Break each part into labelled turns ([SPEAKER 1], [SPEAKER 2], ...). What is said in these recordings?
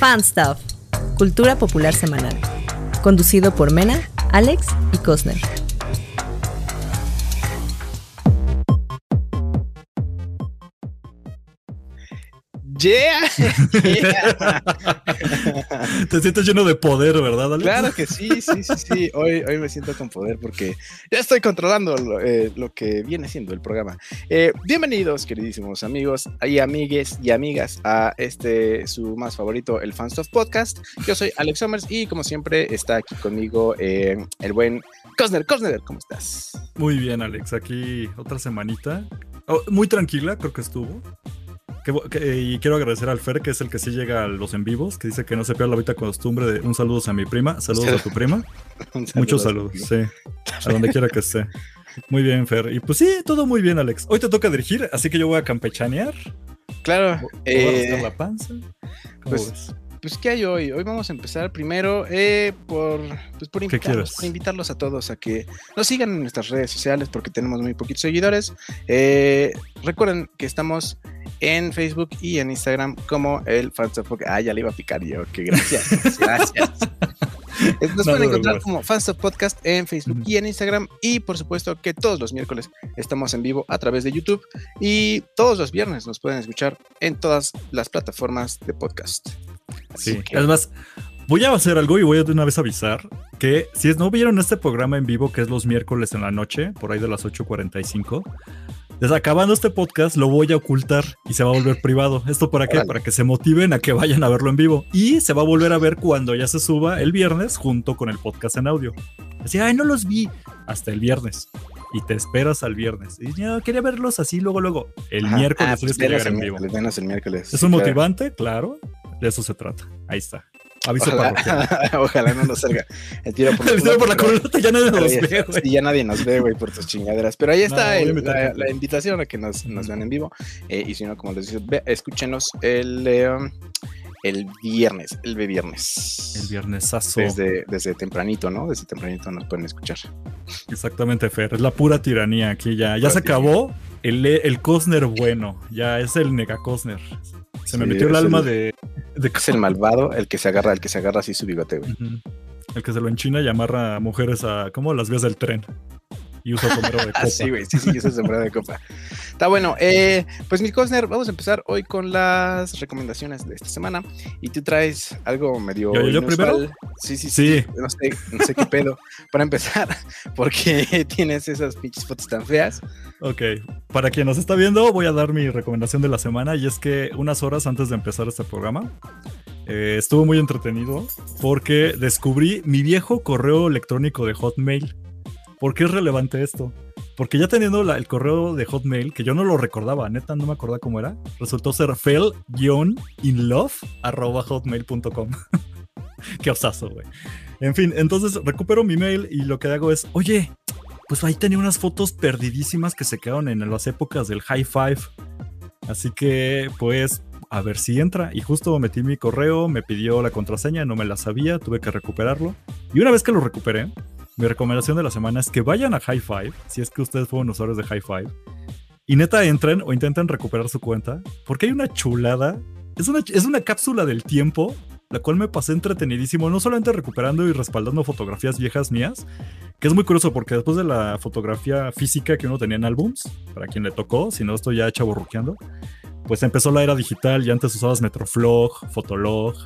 [SPEAKER 1] Fan Stuff, Cultura Popular Semanal. Conducido por Mena, Alex y Cosner.
[SPEAKER 2] Yeah.
[SPEAKER 3] Te sientes lleno de poder, ¿verdad, Alex?
[SPEAKER 2] Claro que sí, sí, sí, sí. Hoy, hoy me siento con poder porque ya estoy controlando lo, eh, lo que viene siendo el programa. Eh, bienvenidos, queridísimos amigos y amigues y amigas, a este su más favorito, el Fanstuff Podcast. Yo soy Alex Summers y como siempre está aquí conmigo eh, el buen Cosner. Cosner, ¿cómo estás?
[SPEAKER 3] Muy bien, Alex. Aquí otra semanita. Oh, muy tranquila, creo que estuvo. Que- que- y quiero agradecer al Fer, que es el que sí llega a los en vivos, que dice que no se pierda la ahorita costumbre de un saludo a mi prima, saludos a tu prima.
[SPEAKER 2] Un
[SPEAKER 3] Muchos
[SPEAKER 2] saludo.
[SPEAKER 3] saludos, sí. A donde quiera que esté. Muy bien, Fer. Y pues sí, todo muy bien, Alex. Hoy te toca dirigir, así que yo voy a campechanear.
[SPEAKER 2] Claro.
[SPEAKER 3] Voy a
[SPEAKER 2] eh,
[SPEAKER 3] rascar la panza. ¿Cómo
[SPEAKER 2] pues,
[SPEAKER 3] ves?
[SPEAKER 2] Pues, ¿qué hay hoy? Hoy vamos a empezar primero eh, por, pues, por, invitarlos, por invitarlos a todos a que nos sigan en nuestras redes sociales porque tenemos muy poquitos seguidores. Eh, recuerden que estamos en Facebook y en Instagram como el Fanstop. Ah, ya le iba a picar yo, que gracias. gracias. Nos
[SPEAKER 3] No,
[SPEAKER 2] pueden encontrar
[SPEAKER 3] no.
[SPEAKER 2] como Fanstop Podcast en Facebook y en Instagram. Y por supuesto que todos los miércoles estamos en vivo a través de YouTube. Y todos los viernes nos pueden escuchar en todas las plataformas de podcast. Así
[SPEAKER 3] Sí,
[SPEAKER 2] que-
[SPEAKER 3] además, voy a hacer algo y voy a de una vez avisar que si no vieron este programa en vivo, que es los miércoles en la noche, por ahí de las 8.45, desde acabando este podcast lo voy a ocultar y se va a volver privado. ¿Esto para qué? Para que se motiven a que vayan a verlo en vivo. Y se va a volver a ver cuando ya se suba el viernes junto con el podcast en audio. Así, ay, no los vi hasta el viernes. Y te esperas al viernes. Y yo quería verlos así luego, luego. El
[SPEAKER 2] Ajá.
[SPEAKER 3] miércoles
[SPEAKER 2] Ah, pues
[SPEAKER 3] que llegar
[SPEAKER 2] venos el
[SPEAKER 3] en vivo.
[SPEAKER 2] miércoles, venos el miércoles.
[SPEAKER 3] ¿Es un
[SPEAKER 2] claro.
[SPEAKER 3] motivante? Claro. De eso se trata. Ahí está. Aviso.
[SPEAKER 2] Ojalá, ojalá no nos salga el tiro por la,
[SPEAKER 3] El tiro por la
[SPEAKER 2] pero-
[SPEAKER 3] culata ya nadie nos
[SPEAKER 2] ya-
[SPEAKER 3] ve, güey.
[SPEAKER 2] ya nadie nos ve, güey, por tus chingaderas. Pero ahí está
[SPEAKER 3] No,
[SPEAKER 2] el- la, invitación a que nos, nos vean en vivo. Eh, y si no, como les digo, ve- escúchenos el, eh, el viernes, el viernes.
[SPEAKER 3] El viernesazo.
[SPEAKER 2] Desde, desde tempranito, ¿no? Desde tempranito nos pueden escuchar.
[SPEAKER 3] Exactamente, Fer. Es la pura tiranía aquí ya. Ya se acabó el, el Cosner bueno. Ya es el nega Cosner. Se me
[SPEAKER 2] Sí,
[SPEAKER 3] metió el alma
[SPEAKER 2] el-
[SPEAKER 3] de, de
[SPEAKER 2] Es el malvado, el que se agarra, el que se agarra así su bigote, güey.
[SPEAKER 3] El que se lo enchina y amarra a mujeres a como las vías del tren. Y usa sombrero de copa.
[SPEAKER 2] Ah, sí, güey, sí, sí, es sembrada de copa. Está bueno, eh, pues mi Cosner, vamos a empezar hoy con las recomendaciones de esta semana. Y tú traes algo medio.
[SPEAKER 3] ¿Yo- yo primero?
[SPEAKER 2] Sí, sí, sí.
[SPEAKER 3] Sí.
[SPEAKER 2] No sé, no sé qué pedo. Para empezar, porque tienes esas pinches fotos tan feas.
[SPEAKER 3] Ok, para quien nos está viendo, voy a dar mi recomendación de la semana y es que unas horas antes de empezar este programa eh, estuvo muy entretenido porque descubrí mi viejo correo electrónico de Hotmail. ¿Por qué es relevante esto? Porque ya teniendo la- el correo de Hotmail, que yo no lo recordaba, neta, no me acordaba cómo era, resultó ser fel-inlove.hotmail.com. qué osazo, güey. En fin, entonces recupero mi mail y lo que hago es, oye, pues ahí tenía unas fotos perdidísimas que se quedaron en las épocas del high five. Así que, pues, a ver si entra. Y justo metí mi correo, me pidió la contraseña, no me la sabía, tuve que recuperarlo. Y una vez que lo recuperé, mi recomendación de la semana es que vayan a high five, si es que ustedes fueron usuarios de high five. Y neta entren o intenten recuperar su cuenta, porque hay una chulada. Es una, es una cápsula del tiempo, la cual me pasé entretenidísimo, no solamente recuperando y respaldando fotografías viejas mías, que es muy curioso porque después de la fotografía física que uno tenía en álbums, para quien le tocó, si no estoy ya chaborruqueando, pues empezó la era digital y antes usabas Metroflog, Fotolog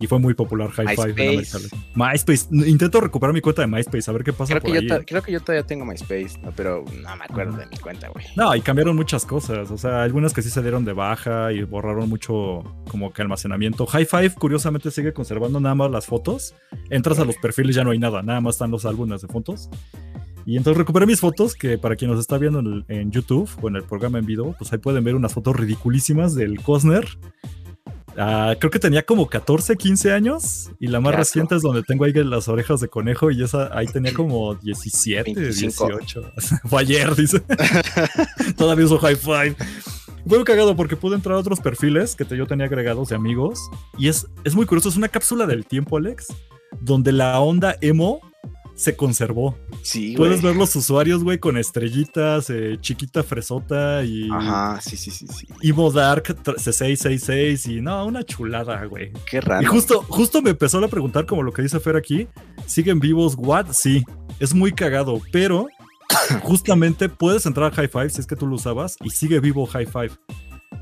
[SPEAKER 3] y fue muy popular High Five en América
[SPEAKER 2] MySpace.
[SPEAKER 3] Latina. MySpace, intento recuperar mi cuenta de MySpace, a ver qué pasa
[SPEAKER 2] Creo que,
[SPEAKER 3] por
[SPEAKER 2] yo
[SPEAKER 3] ahí.
[SPEAKER 2] ta- creo que yo todavía tengo MySpace, ¿no? pero no me acuerdo de mi cuenta, güey.
[SPEAKER 3] No, y cambiaron muchas cosas. O sea, algunas que sí se dieron de baja y borraron mucho como que almacenamiento. High Five, curiosamente, sigue conservando nada más las fotos. Entras a los perfiles, ya no hay nada, nada más están los álbumes de fotos. Y entonces recuperé mis fotos, que para quien nos está viendo en, el- en YouTube o en el programa en vivo, pues ahí pueden ver unas fotos ridiculísimas del Cosner. Ah, creo que tenía como 14, 15 años. Y la más reciente es donde tengo ahí las orejas de conejo. Y esa ahí tenía como 17,
[SPEAKER 2] 25.
[SPEAKER 3] 18. Fue ayer, dice. Todavía uso high five. Fue muy cagado porque pude entrar a otros perfiles que te- yo tenía agregados de amigos. Y es, es muy curioso. Es una cápsula del tiempo, Alex. Donde la onda emo se conservó.
[SPEAKER 2] Sí.
[SPEAKER 3] Puedes ver los usuarios, güey, con estrellitas, eh, chiquita fresota y.
[SPEAKER 2] Ajá, sí, sí, sí, sí.
[SPEAKER 3] Evo Dark 666 y no, una chulada, güey.
[SPEAKER 2] Qué raro.
[SPEAKER 3] Y justo, justo me empezó a preguntar, como lo que dice Fer aquí, ¿siguen vivos What? Sí, es muy cagado, pero justamente puedes entrar a High Five si es que tú lo usabas y sigue vivo High Five.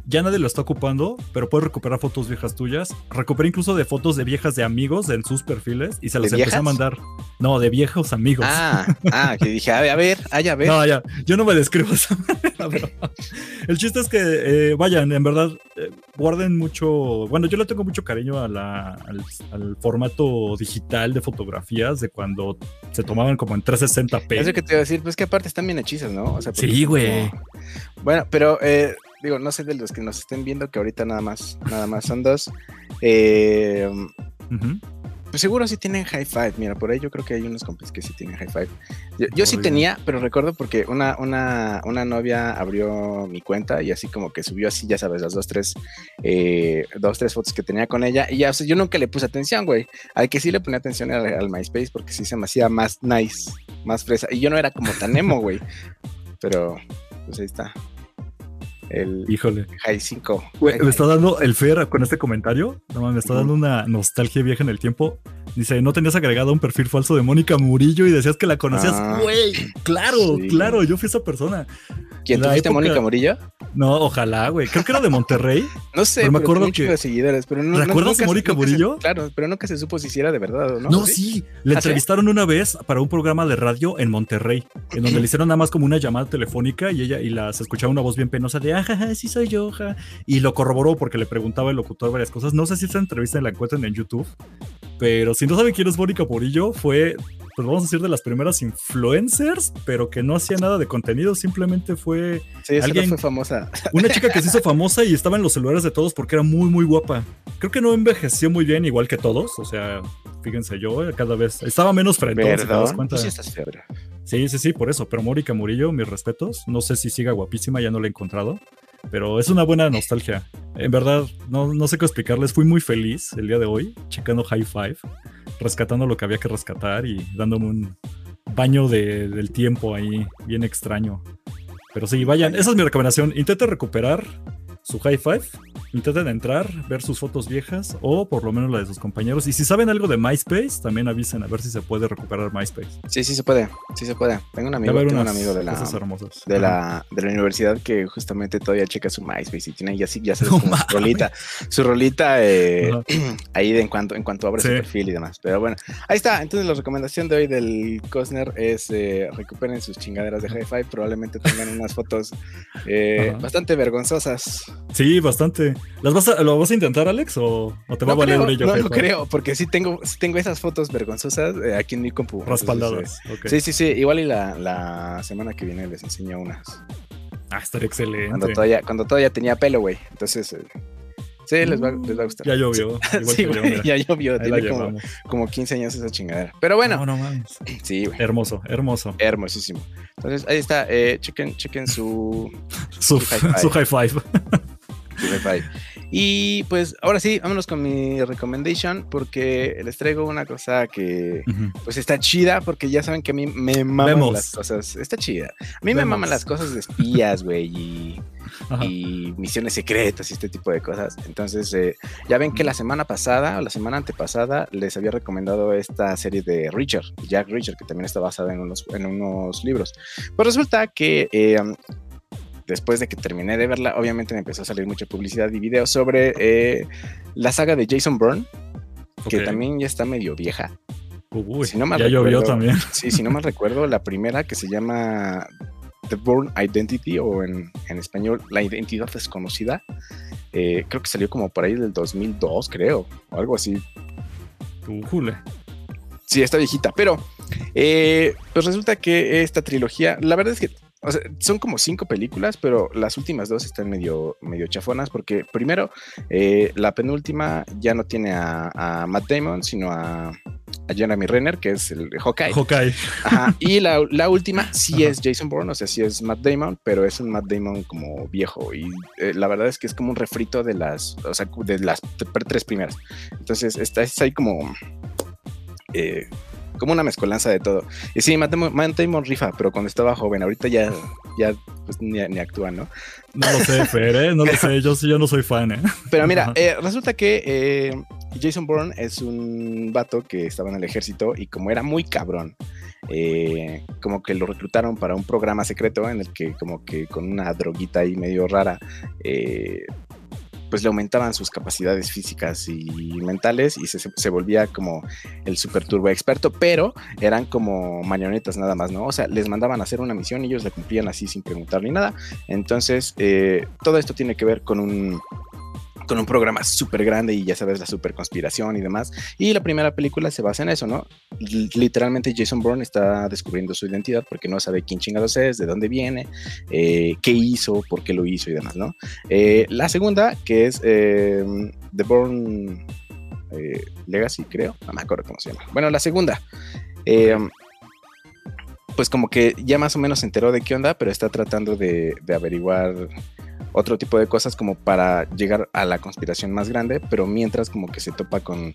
[SPEAKER 3] Ya nadie lo está ocupando, pero puedes recuperar fotos viejas tuyas. Recuperé incluso de fotos de viejas de amigos en sus perfiles y se las
[SPEAKER 2] ¿De
[SPEAKER 3] empecé a mandar. No, de viejos amigos.
[SPEAKER 2] Ah, ah, que dije, a ver, a ver, ay, a ver.
[SPEAKER 3] No, ya, yo no me describo de esa manera, pero el chiste es que eh, vayan, en verdad, eh, guarden mucho, bueno, yo le tengo mucho cariño a la- al, al formato digital de fotografías de cuando se tomaban como en 360p.
[SPEAKER 2] Eso que te iba a decir, pues que aparte están bien hechizas, ¿no? O sea, porque
[SPEAKER 3] Sí, güey.
[SPEAKER 2] como- Bueno, pero eh, digo, no sé de los que nos estén viendo, que ahorita nada más, nada más son dos. Eh, pues seguro sí tienen high five. Mira, por ahí yo creo que hay unos compis que sí tienen high five. Yo, yo sí tenía, pero recuerdo porque una, una, una novia abrió mi cuenta y así como que subió así, ya sabes, las dos, tres, eh, dos, tres fotos que tenía con ella. Y ya, o sea, yo nunca le puse atención, güey. Al que sí le ponía atención era al, al MySpace porque sí se me hacía más nice, más fresa. Y yo no era como tan emo, güey. Pero, pues ahí está. El
[SPEAKER 3] Híjole.
[SPEAKER 2] High 5.
[SPEAKER 3] Güey, me está dando el Fer con este comentario. No me está dando una nostalgia vieja en el tiempo. Dice, no tenías agregado un perfil falso de Mónica Murillo y decías que la conocías.
[SPEAKER 2] Ah,
[SPEAKER 3] Güey, claro,
[SPEAKER 2] sí.
[SPEAKER 3] claro, yo fui esa persona.
[SPEAKER 2] ¿Quién
[SPEAKER 3] la
[SPEAKER 2] tuviste,
[SPEAKER 3] época-
[SPEAKER 2] Mónica Murillo?
[SPEAKER 3] No, ojalá, güey. Creo que era de Monterrey.
[SPEAKER 2] No sé,
[SPEAKER 3] Pero me
[SPEAKER 2] pero
[SPEAKER 3] acuerdo
[SPEAKER 2] chingo
[SPEAKER 3] que-
[SPEAKER 2] de seguidores, pero no, no-
[SPEAKER 3] ¿Recuerdas a
[SPEAKER 2] se-
[SPEAKER 3] Mónica
[SPEAKER 2] se-
[SPEAKER 3] Murillo?
[SPEAKER 2] claro, pero nunca se supo si sí era de verdad o no.
[SPEAKER 3] No,
[SPEAKER 2] ¿sí?
[SPEAKER 3] sí. Le
[SPEAKER 2] ¿Ah, sí?
[SPEAKER 3] entrevistaron una vez para un programa de radio en Monterrey, en donde le hicieron nada más como una llamada telefónica y ella y la se escuchaba una voz bien penosa de sí soy yo. Y lo corroboró porque le preguntaba el locutor varias cosas. No sé si esa entrevista la encuentran en YouTube, pero si no saben quién es Mónica Murillo, fue, pues vamos a decir, de las primeras influencers, pero que no hacía nada de contenido, simplemente fue
[SPEAKER 2] Sí,
[SPEAKER 3] alguien-
[SPEAKER 2] fue famosa.
[SPEAKER 3] una chica que se hizo famosa y estaba en los celulares de todos porque era muy, muy guapa. Creo que no envejeció muy bien, igual que todos. O sea, fíjense yo, cada vez estaba menos frente. ¿te das
[SPEAKER 2] Perdón.
[SPEAKER 3] cuenta?
[SPEAKER 2] Pues sí estás.
[SPEAKER 3] Sí, sí, sí, por eso. Pero Mónica Murillo, mis respetos. No sé si siga guapísima, ya no la he encontrado. Pero es una buena nostalgia. En verdad, no, no sé qué explicarles. Fui muy feliz el día de hoy, checando High Five, rescatando lo que había que rescatar y dándome un baño de- del tiempo ahí, bien extraño. Pero sí, vayan, esa es mi recomendación. Intenten recuperar su High Five, intenten entrar, ver sus fotos viejas o por lo menos la de sus compañeros. Y si saben algo de MySpace, también avisen a ver si se puede recuperar MySpace.
[SPEAKER 2] Sí, sí se puede. Sí se puede. Tengo un amigo, tengo un amigo de la, de la, de la universidad que justamente todavía checa su MySpace y tiene ya sí, ya sabes,
[SPEAKER 3] No
[SPEAKER 2] como su rolita, su rolita eh, ahí de en cuanto, en cuanto abre su perfil y demás. Pero bueno, ahí está. Entonces la recomendación de hoy del Cosner es eh, recuperen sus chingaderas de Hi-Fi. Probablemente tengan unas fotos eh, bastante vergonzosas.
[SPEAKER 3] Sí, bastante. ¿Las vas a, ¿Lo vas a intentar, Alex? ¿O, o te va
[SPEAKER 2] No
[SPEAKER 3] a valer
[SPEAKER 2] creo,
[SPEAKER 3] brillo?
[SPEAKER 2] no, no creo, porque sí tengo, sí tengo esas fotos vergonzosas eh, aquí en mi compu. Entonces,
[SPEAKER 3] Respaldadas. ok.
[SPEAKER 2] eh, sí, sí, sí. Igual y la, la semana que viene les enseño unas.
[SPEAKER 3] Ah, estaría excelente.
[SPEAKER 2] Cuando todavía, cuando todavía tenía pelo, güey. Entonces, eh, sí, les va, les va a gustar.
[SPEAKER 3] Ya llovió. igual
[SPEAKER 2] Sí,
[SPEAKER 3] que
[SPEAKER 2] güey, ya llovió. Tiene como, como 15 años esa chingadera. Pero bueno,
[SPEAKER 3] No, no mames.
[SPEAKER 2] sí, güey.
[SPEAKER 3] Hermoso, hermoso.
[SPEAKER 2] Hermosísimo. Entonces, ahí está. Eh, chequen, chequen su,
[SPEAKER 3] Su,
[SPEAKER 2] high five.
[SPEAKER 3] su high five.
[SPEAKER 2] Y pues ahora sí, vámonos con mi recommendation porque les traigo una cosa que
[SPEAKER 3] Ujú.
[SPEAKER 2] pues está chida porque ya saben que a mí me maman
[SPEAKER 3] Vemos.
[SPEAKER 2] las cosas. Está chida. A mí me
[SPEAKER 3] Vemos.
[SPEAKER 2] maman las cosas de espías, güey, y, y misiones secretas y este tipo de cosas. Entonces, eh, ya ven que la semana pasada o la semana antepasada les había recomendado esta serie de Richard, Jack Richard, que también está basada en unos, en unos libros. Pues resulta que eh, después de que terminé de verla, obviamente me empezó a salir mucha publicidad y videos sobre eh, la saga de Jason Bourne, que también ya está medio vieja.
[SPEAKER 3] Uy,
[SPEAKER 2] si no
[SPEAKER 3] ya llovió
[SPEAKER 2] recuerdo-
[SPEAKER 3] también.
[SPEAKER 2] Sí, si no mal recuerdo, la primera que se ujama The Bourne Identity o en, en español La Identidad Desconocida, eh, creo que salió como por ahí del 2002, creo, o algo así.
[SPEAKER 3] Ujule.
[SPEAKER 2] Sí, está viejita, pero eh, pues resulta que esta trilogía, la verdad es que o sea, son como cinco películas, pero las últimas dos están medio, medio chafonas porque primero, eh, la penúltima ya no tiene a, a Matt Damon, sino a, a Jeremy Renner, que es el Hawkeye.
[SPEAKER 3] Hawkeye.
[SPEAKER 2] Ajá, y la, la última sí
[SPEAKER 3] Ajá.
[SPEAKER 2] es Jason Bourne, o sea, sí es Matt Damon, pero es un Matt Damon como viejo. Y eh, la verdad es que es como un refrito de las, o sea, de las tres primeras. Entonces, está es ahí como. eh, como una mezcolanza de todo. Y sí, Matt Damon, rifa, pero cuando estaba joven, ahorita ya, ya pues, ni, ni actúa, ¿no?
[SPEAKER 3] No lo sé, Fer, ¿eh? No lo sé, yo, yo no soy fan, ¿eh?
[SPEAKER 2] Pero mira, eh, resulta que eh, Jason Bourne es un vato que estaba en el ejército y como era muy cabrón, eh, como que lo reclutaron para un programa secreto en el que como que con una droguita ahí medio rara, eh, pues le aumentaban sus capacidades físicas y mentales y se, se, volvía como el super turbo experto, pero eran como marionetas nada más, ¿no? O sea, les mandaban a hacer una misión y ellos la cumplían así sin preguntar ni nada. Entonces, eh, todo esto tiene que ver con un con un programa súper grande y ya sabes, la super conspiración y demás. Y la primera película se basa en eso, ¿no? literalmente Jason Bourne está descubriendo su identidad porque no sabe quién chingados es, de dónde viene, eh, qué hizo, por qué lo hizo y demás, ¿no? Eh, la segunda, que es eh, The Bourne Legacy, creo, no me acuerdo cómo se llama. Bueno, la segunda pues como que ya más o menos se enteró de qué onda, pero está tratando de averiguar otro tipo de cosas como para llegar a la conspiración más grande, pero mientras como que se topa con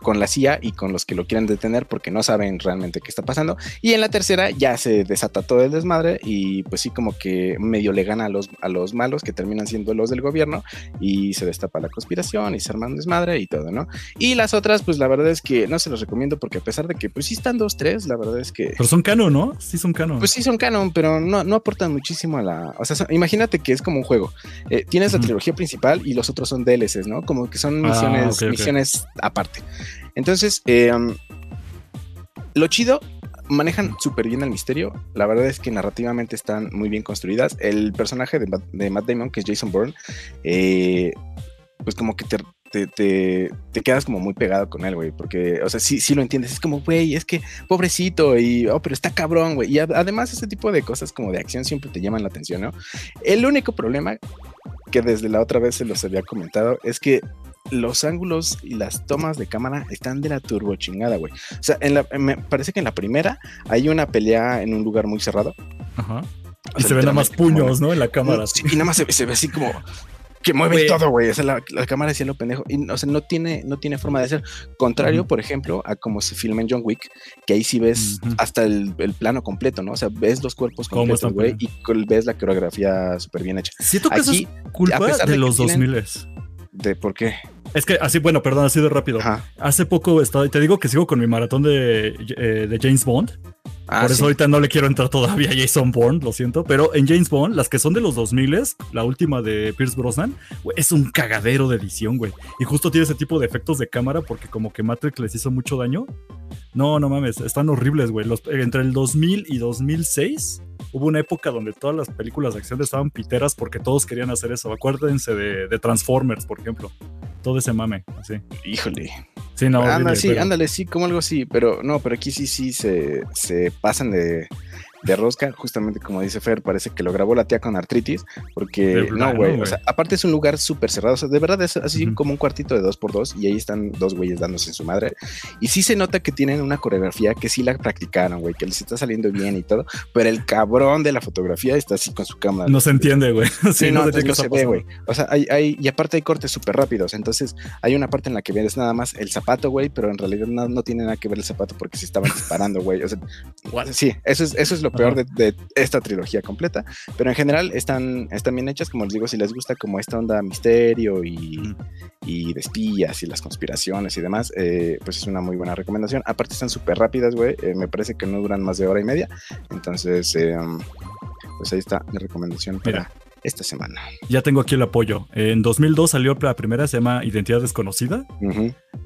[SPEAKER 2] con la CIA y con los que lo quieren detener porque no saben realmente qué está pasando. Y en la tercera ya se desata todo el desmadre y pues sí como que medio le gana a los, a los malos que terminan siendo los del gobierno y se destapa la conspiración y se arma un desmadre y todo, ¿no? Y las otras pues la verdad es que no se los recomiendo porque a pesar de que pues sí están dos, tres, la verdad es que...
[SPEAKER 3] Pero son canon, ¿no? Sí son canon.
[SPEAKER 2] Pues sí son canon, pero no, no aportan muchísimo a la... O sea, imagínate que es como un juego. Eh, tienes la trilogía principal y los otros son DLCs, ¿no? Como que son ah, misiones, misiones aparte. Entonces, eh, lo chido, manejan súper bien el misterio. La verdad es que narrativamente están muy bien construidas. El personaje de, Matt Damon, que es Jason Bourne, eh, pues como que te, quedas como muy pegado con él, güey, porque, o sea, sí, sí lo entiendes, es como, güey, es que pobrecito y, oh, pero está cabrón, güey, y además ese tipo de cosas como de acción siempre te llaman la atención, ¿no? El único problema que desde la otra vez se los había comentado es que los ángulos y las tomas de cámara están de la turbo chingada, güey. O sea, en la, me parece que en la primera hay una pelea en un lugar muy cerrado.
[SPEAKER 3] Ajá. y se ven nada más puños, ¿no? En la cámara.
[SPEAKER 2] y nada más se, ve así como que mueve todo, güey. O sea, la, cámara decía lo pendejo. Y, o sea, no tiene, no tiene forma de ser. Contrario, por ejemplo, a como se filma en John Wick, que ahí sí ves hasta el, plano completo, ¿no? O sea, ves los cuerpos completos, güey, y ves la coreografía súper bien hecha.
[SPEAKER 3] Siento que eso es culpa de, los 2000
[SPEAKER 2] ¿De por qué?
[SPEAKER 3] Es que así, bueno, perdón, así de rápido. Hace poco estaba, te digo que sigo con mi maratón de, eh, de James Bond. Ah, Por eso ahorita no le quiero entrar todavía a Jason Bourne, lo siento. Pero en James Bond, las que son de los 2000, la última de Pierce Brosnan, es un cagadero de edición, güey. Y justo tiene ese tipo de efectos de cámara porque como que Matrix les hizo mucho daño. No, no mames, están horribles, güey. entre el 2000 y 2006 hubo una época donde todas las películas de acción estaban piteras porque todos querían hacer eso. Acuérdense de, Transformers, por ejemplo. Todo ese mame, así.
[SPEAKER 2] Híjole.
[SPEAKER 3] Sí, no,
[SPEAKER 2] sí, ándale, sí, como algo así, pero no, pero aquí sí, sí se, se pasan de, de rosca, justamente como dice Fer, parece que lo grabó la tía con artritis, porque no, güey, o sea, aparte es un lugar súper cerrado, o sea, de verdad es así como un cuartito de dos por dos y ahí están dos güeyes dándose en su madre. Y sí se nota que tienen una coreografía que sí la practicaron, güey, que les está saliendo bien y todo, pero el cabrón de la fotografía está así con su cámara.
[SPEAKER 3] No se entiende, güey.
[SPEAKER 2] Sí, no, no, se ve, güey. O sea, hay, hay, y aparte hay cortes súper rápidos, entonces hay una parte en la que ves nada más el zapato, güey, pero en realidad no, no tiene nada que ver el zapato porque se estaban disparando, güey. O sea, sí, eso es, eso es lo peor de, esta trilogía completa, pero en general están, están bien hechas, como les digo, si les gusta como esta onda misterio y, y de espías y las conspiraciones y demás, eh, pues es una muy buena recomendación. Aparte están súper rápidas, güey, eh, me parece que no duran más de hora y media, entonces, eh, pues ahí está mi recomendación para esta semana.
[SPEAKER 3] Ya tengo aquí el apoyo. En 2002 salió la primera, se llama Identidad Desconocida.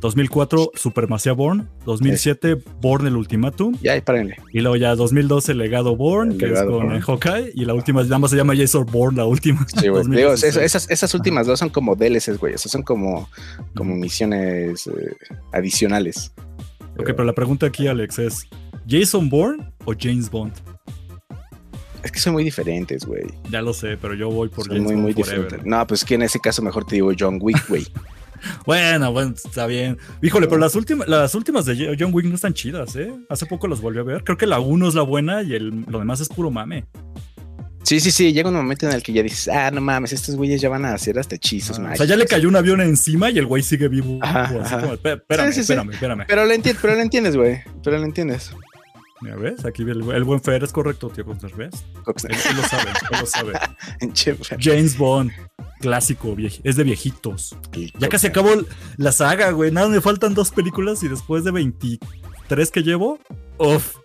[SPEAKER 3] 2004, Supermacia Born. 2007, Born el Ultimatum.
[SPEAKER 2] Ya, párenle.
[SPEAKER 3] Y luego ya 2012, Legado Born, que es con el Hawkeye. Y la última, nada más se llama Jason Born, la última.
[SPEAKER 2] Sí, güey. esas, esas, últimas dos son como DLCs, güey. Esas son como, como misiones eh, adicionales.
[SPEAKER 3] Ok, pero la pregunta aquí, Alex, es: ¿Jason Bourne o James Bond?
[SPEAKER 2] Es que son muy diferentes, güey.
[SPEAKER 3] Ya lo sé, pero yo voy por
[SPEAKER 2] son muy, muy diferentes. No, pues que en ese caso mejor te digo John Wick, güey.
[SPEAKER 3] bueno, bueno, está bien. Híjole, pero las últimas, las últimas de John Wick no están chidas, ¿eh? Hace poco las volví a ver. Creo que la 1 es la buena y el, lo demás es puro mame.
[SPEAKER 2] Sí, sí, sí, llega un momento en el que ya dices, ah, no mames, estos güeyes ya van a hacer hasta hechizos,
[SPEAKER 3] Ah, o sea, ya le cayó un avión encima y el güey sigue vivo.
[SPEAKER 2] Ajá, ajá.
[SPEAKER 3] como, "Espé- espérame,
[SPEAKER 2] Sí, sí, sí.
[SPEAKER 3] espérame, espérame.
[SPEAKER 2] Pero lo entiendes, pero lo entiendes, güey. Pero lo entiendes.
[SPEAKER 3] Mira, ¿ves? Aquí el, el buen Fer es correcto, tío Coxner, ¿ves? Él, él lo sabe, él lo sabe. James Bond, clásico, vieji- es de viejitos. Ya casi acabó la saga, güey. Nada, me faltan dos películas y después de 23 que llevo, uff,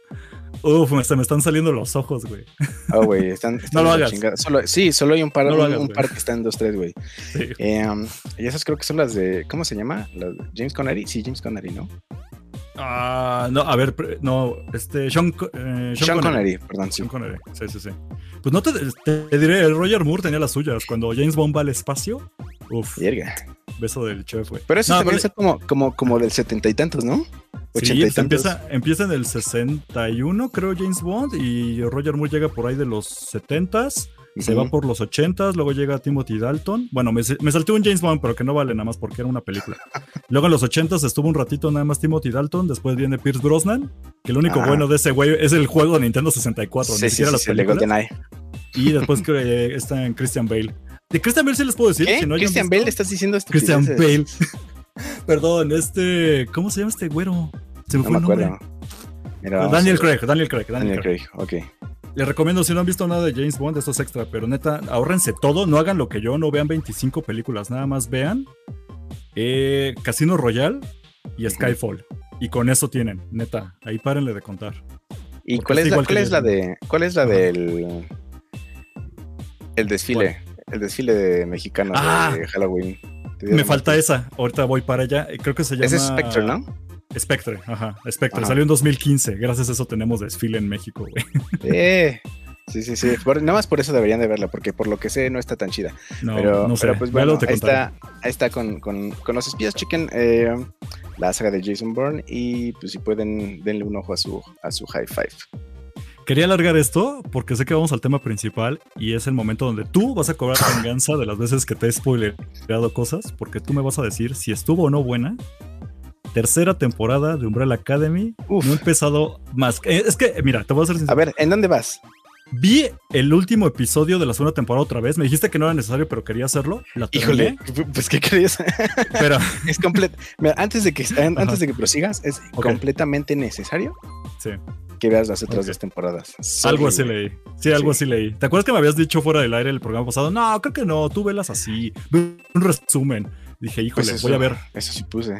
[SPEAKER 3] uff, me, se me están saliendo los ojos, güey.
[SPEAKER 2] Ah, güey, están, están
[SPEAKER 3] No lo hagas.
[SPEAKER 2] Solo, sí, solo hay un par,
[SPEAKER 3] No
[SPEAKER 2] un,
[SPEAKER 3] hagas,
[SPEAKER 2] un
[SPEAKER 3] güey.
[SPEAKER 2] par que están dos, tres, güey.
[SPEAKER 3] Sí.
[SPEAKER 2] Eh, um, y esas creo que son las de, ¿cómo se llama? Las de James Connery. Sí, James Connery, ¿no?
[SPEAKER 3] Ah, no, a ver, no, este, Sean, eh,
[SPEAKER 2] Sean, Connery, perdón, sí.
[SPEAKER 3] Sean Connery, sí, sí, sí. Pues no te, te diré, el Roger Moore tenía las suyas. Cuando James Bond va al espacio, uff, beso del chef, güey.
[SPEAKER 2] Pero eso
[SPEAKER 3] No,
[SPEAKER 2] también son como, como, como del setenta y tantos, ¿no? Ochenta
[SPEAKER 3] Sí,
[SPEAKER 2] y tantos.
[SPEAKER 3] empieza, empieza en el 61, creo, James Bond, y Roger Moore llega por ahí de los 70s, se va por los 80s, luego llega Timothy Dalton. Bueno, me, me salté un James Bond, pero que no vale nada más porque era una película. Luego en los 80s estuvo un ratito nada más Timothy Dalton, después viene Pierce Brosnan, que lo único
[SPEAKER 2] Ah.
[SPEAKER 3] bueno de ese güey es el juego de Nintendo 64,
[SPEAKER 2] Sí,
[SPEAKER 3] ni siquiera
[SPEAKER 2] sí,
[SPEAKER 3] las
[SPEAKER 2] sí, el
[SPEAKER 3] películas. Y después que eh, está en Christian Bale. De Christian Bale sí les puedo decir.
[SPEAKER 2] ¿Qué?
[SPEAKER 3] si no hayan
[SPEAKER 2] Christian
[SPEAKER 3] visto-
[SPEAKER 2] Bale, estás diciendo
[SPEAKER 3] Christian
[SPEAKER 2] estupideces.
[SPEAKER 3] Bale. Perdón, este. ¿Cómo se llama este güero? Se me
[SPEAKER 2] No
[SPEAKER 3] fue
[SPEAKER 2] me
[SPEAKER 3] el nombre.
[SPEAKER 2] Mira,
[SPEAKER 3] Daniel. Craig, Daniel Craig, Daniel,
[SPEAKER 2] Daniel
[SPEAKER 3] Craig.
[SPEAKER 2] Craig, ok.
[SPEAKER 3] Les recomiendo, si no han visto nada de James Bond, esto es extra, pero neta, ahórrense todo, no hagan lo que yo, no vean 25 películas, nada más vean eh, Casino Royale y Skyfall. Y con eso tienen, neta, ahí párenle de contar.
[SPEAKER 2] ¿Y cuál
[SPEAKER 3] es
[SPEAKER 2] la, cuál es la de. ¿Cuál es la del. El desfile? El desfile de mexicanos
[SPEAKER 3] Ah.
[SPEAKER 2] de Halloween. ¿Te
[SPEAKER 3] Me falta esa, ahorita voy para allá, creo que se llama...
[SPEAKER 2] Ese es Spectre, ¿no?
[SPEAKER 3] Spectre, ajá, Spectre,
[SPEAKER 2] Ajá.
[SPEAKER 3] salió en 2015, gracias a eso tenemos desfile en México, güey.
[SPEAKER 2] Eh, sí, sí, sí. Por- nada más por eso deberían de verla, porque por lo que sé no está tan chida.
[SPEAKER 3] No,
[SPEAKER 2] pero,
[SPEAKER 3] no sé,
[SPEAKER 2] pero pues bueno, ahí está, ahí está con, con, con los espías, chequen eh, la saga de Jason Bourne y pues si pueden, denle un ojo a su, a su high five.
[SPEAKER 3] Quería alargar esto porque sé que vamos al tema principal y es el momento donde tú vas a cobrar venganza de las veces que te he spoilerado cosas, porque tú me vas a decir si estuvo o no buena. Tercera temporada de Umbrella Academy.
[SPEAKER 2] Uf.
[SPEAKER 3] No he empezado más. eh, Es que, mira, te voy a hacer
[SPEAKER 2] A
[SPEAKER 3] sincero.
[SPEAKER 2] ver, ¿en dónde vas?
[SPEAKER 3] Vi el último episodio de la segunda temporada otra vez. Me dijiste que no era necesario, pero quería hacerlo. La
[SPEAKER 2] Híjole, pues ¿qué crees?
[SPEAKER 3] Pero
[SPEAKER 2] es completo. Antes de que antes de que prosigas, es completamente necesario
[SPEAKER 3] sí,
[SPEAKER 2] que veas las otras
[SPEAKER 3] Ok.
[SPEAKER 2] dos temporadas. Sorry,
[SPEAKER 3] algo así leí. Sí, algo
[SPEAKER 2] Sí.
[SPEAKER 3] así leí. ¿Te acuerdas que me habías dicho fuera del aire el programa pasado? No, creo que no. Tú velas así. Un resumen. Dije, híjole,
[SPEAKER 2] Pues eso,
[SPEAKER 3] voy a ver.
[SPEAKER 2] Eso sí puse.